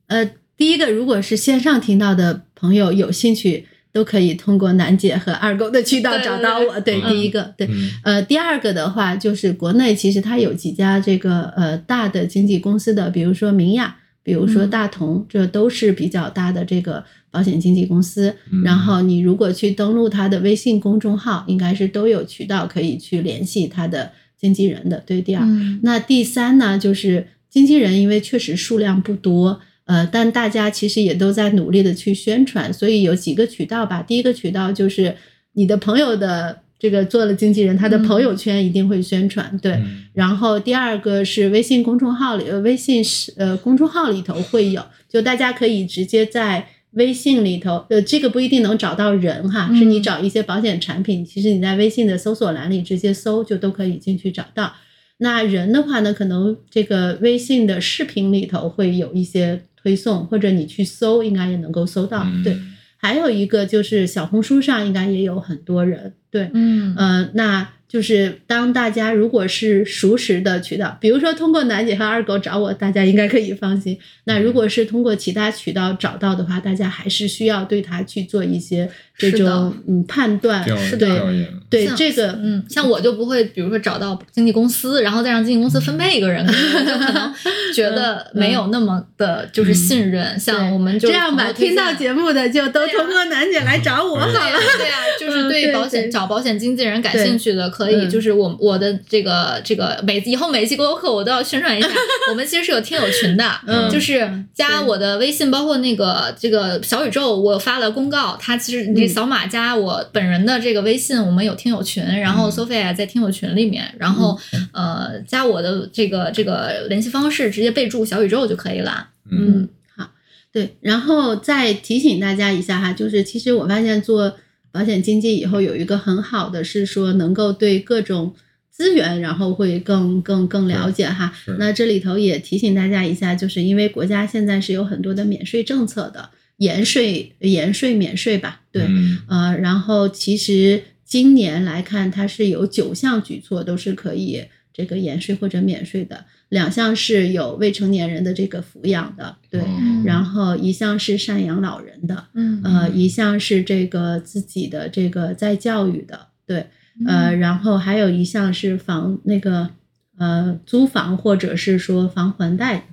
呃，第一个，如果是线上听到的朋友有兴趣，都可以通过楠姐和二狗的渠道找到我。对，嗯第一个，对。嗯呃，第二个的话，就是国内其实它有几家这个呃大的经纪公司的，比如说明亚，比如说嗯大同，这都是比较大的这个保险经纪公司。嗯然后你如果去登录他的微信公众号，应该是都有渠道可以去联系他的经纪人的。对，第二，嗯那第三呢，就是经纪人，因为确实数量不多，呃，但大家其实也都在努力的去宣传，所以有几个渠道吧。第一个渠道就是你的朋友的这个做了经纪人，他的朋友圈一定会宣传，对。嗯然后第二个是微信公众号里，呃，微信是呃公众号里头会有，就大家可以直接在微信里头，呃，这个不一定能找到人哈，是你嗯找一些保险产品，其实你在微信的搜索栏里直接搜就都可以进去找到。那人的话呢，可能这个微信的视频里头会有一些推送，或者你去搜，应该也能够搜到。嗯对，还有一个就是小红书上应该也有很多人，对，嗯呃，那就是当大家如果是熟识的渠道，比如说通过楠姐和二狗找我，大家应该可以放心。那如果是通过其他渠道找到的话，大家还是需要对他去做一些这是的种嗯判断。是对，像对这个，嗯，像我就不会，比如说找到经纪公司，然后再让经纪公司分配一个人，就可能 觉得没有那么的就是信任。像我们就这样吧，听到节目的就都通过楠姐来找我好对呀了。对呀，就是嗯对对保险找保险经纪人感兴趣的，可以嗯就是我我的这个这个每以后每一期播客我都要宣传一下，我们其实是有听友群的，嗯就是加我的微信，包括那个这个小宇宙，我发了公告，他其实扫码加我本人的这个微信，我们有听友群，然后嗯。Sophia 在听友群里面，然后呃加我的这个这个联系方式，直接备注小宇宙就可以了。嗯。嗯，好，对，然后再提醒大家一下哈，就是其实我发现做保险经纪以后有一个很好的是说能够对各种资源，然后会更更更了解哈。那这里头也提醒大家一下，就是因为国家现在是有很多的免税政策的，延税、延税、免税吧，对，嗯。呃，然后其实今年来看，它是有九项举措都是可以这个延税或者免税的，两项是有未成年人的这个抚养的，对，哦。然后一项是赡养老人的，嗯。呃，一项是这个自己的这个在教育的，对，呃，然后还有一项是房那个呃租房或者是说房还贷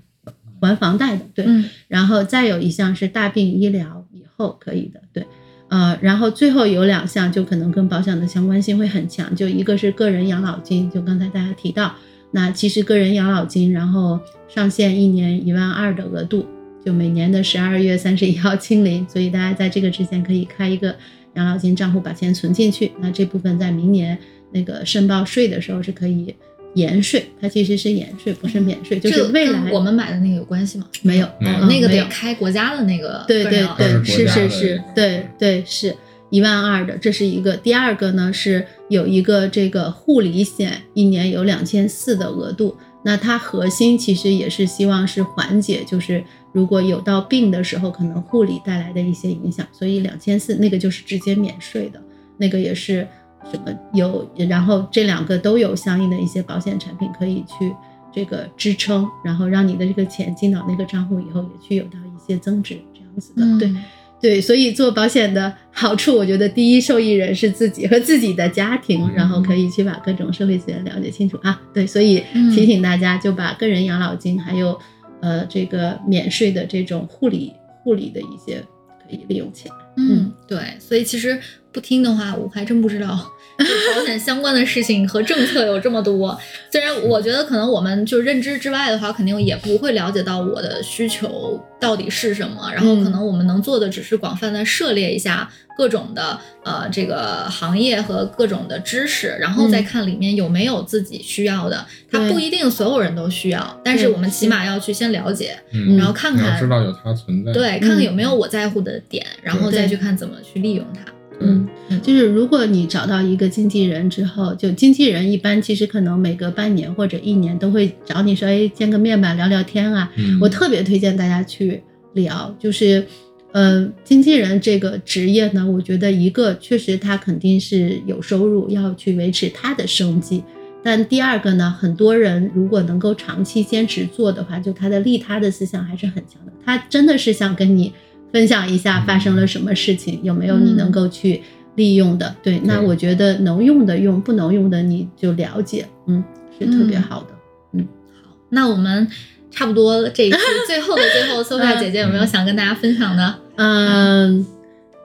还房贷的，对，嗯。然后再有一项是大病医疗以后可以的，对，呃，然后最后有两项就可能跟保险的相关性会很强，就一个是个人养老金，就刚才大家提到，那其实个人养老金，然后上限一年一万二的额度，就每年的十二月三十一号清零，所以大家在这个之前可以开一个养老金账户，把钱存进去，那这部分在明年那个申报税的时候是可以延税，它其实是延税，不是免税，就是这未来跟我们买的那个有关系吗？没有。没有哦，那个得开国家的那个对对对，是是是对对是一万二的，这是一个。第二个呢是有一个这个护理险，一年有两千四的额度。那它核心其实也是希望是缓解，就是如果有到病的时候，可能护理带来的一些影响，所以两千四那个就是直接免税的，那个也是什么有，然后这两个都有相应的一些保险产品可以去这个支撑，然后让你的这个钱进到那个账户以后，也去有到一些增值这样子的，嗯对。对，所以做保险的好处，我觉得第一受益人是自己和自己的家庭，嗯然后可以去把各种社会资源了解清楚啊。对，所以嗯提醒大家，就把个人养老金还有呃这个免税的这种护理护理的一些可以利用起来。嗯，对，所以其实不听的话，我还真不知道 就保险相关的事情和政策有这么多。虽然我觉得可能我们就认知之外的话，肯定也不会了解到我的需求到底是什么。然后可能我们能做的只是广泛的涉猎一下各种的呃这个行业和各种的知识，然后再看里面有没有自己需要的。它不一定所有人都需要，但是我们起码要去先了解，嗯，然后看看知道有它存在，对，看看有没有我在乎的点，然后再去看怎么去利用它。嗯嗯，就是如果你找到一个经纪人之后，就经纪人一般其实可能每隔半年或者一年都会找你说，哎，见个面吧，聊聊天啊。嗯，我特别推荐大家去聊，就是，呃，经纪人这个职业呢，我觉得一个确实他肯定是有收入，要去维持他的生计。但第二个呢，很多人如果能够长期坚持做的话，就他的利他的思想还是很强的。他真的是想跟你分享一下发生了什么事情，有没有你能够去利用的。对，那我觉得能用的用，不能用的你就了解，嗯，是特别嗯好的。嗯好，那我们差不多这一期最后的最后，Sophia 姐姐有没有想跟大家分享的？嗯，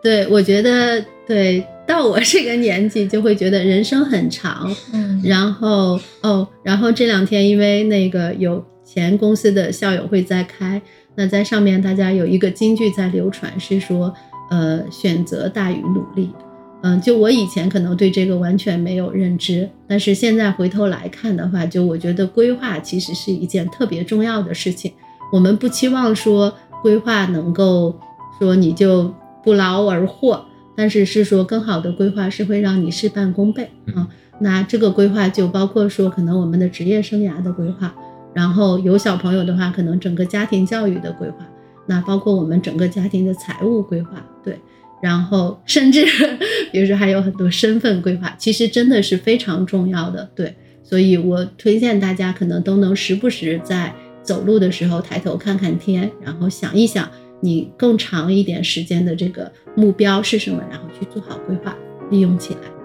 对，我觉得对，到我这个年纪就会觉得人生很长，嗯然后哦，然后这两天因为那个有前公司的校友会在开那在上面大家有一个金句在流传，是说，呃，选择大于努力。嗯，就我以前可能对这个完全没有认知，但是现在回头来看的话，就我觉得规划其实是一件特别重要的事情。我们不期望说规划能够说你就不劳而获，但是是说更好的规划是会让你事半功倍啊。那这个规划就包括说可能我们的职业生涯的规划，然后有小朋友的话，可能整个家庭教育的规划，那包括我们整个家庭的财务规划，对。然后，甚至比如说还有很多身份规划，其实真的是非常重要的。对，所以我推荐大家可能都能时不时在走路的时候抬头看看天，然后想一想你更长一点时间的这个目标是什么，然后去做好规划，利用起来。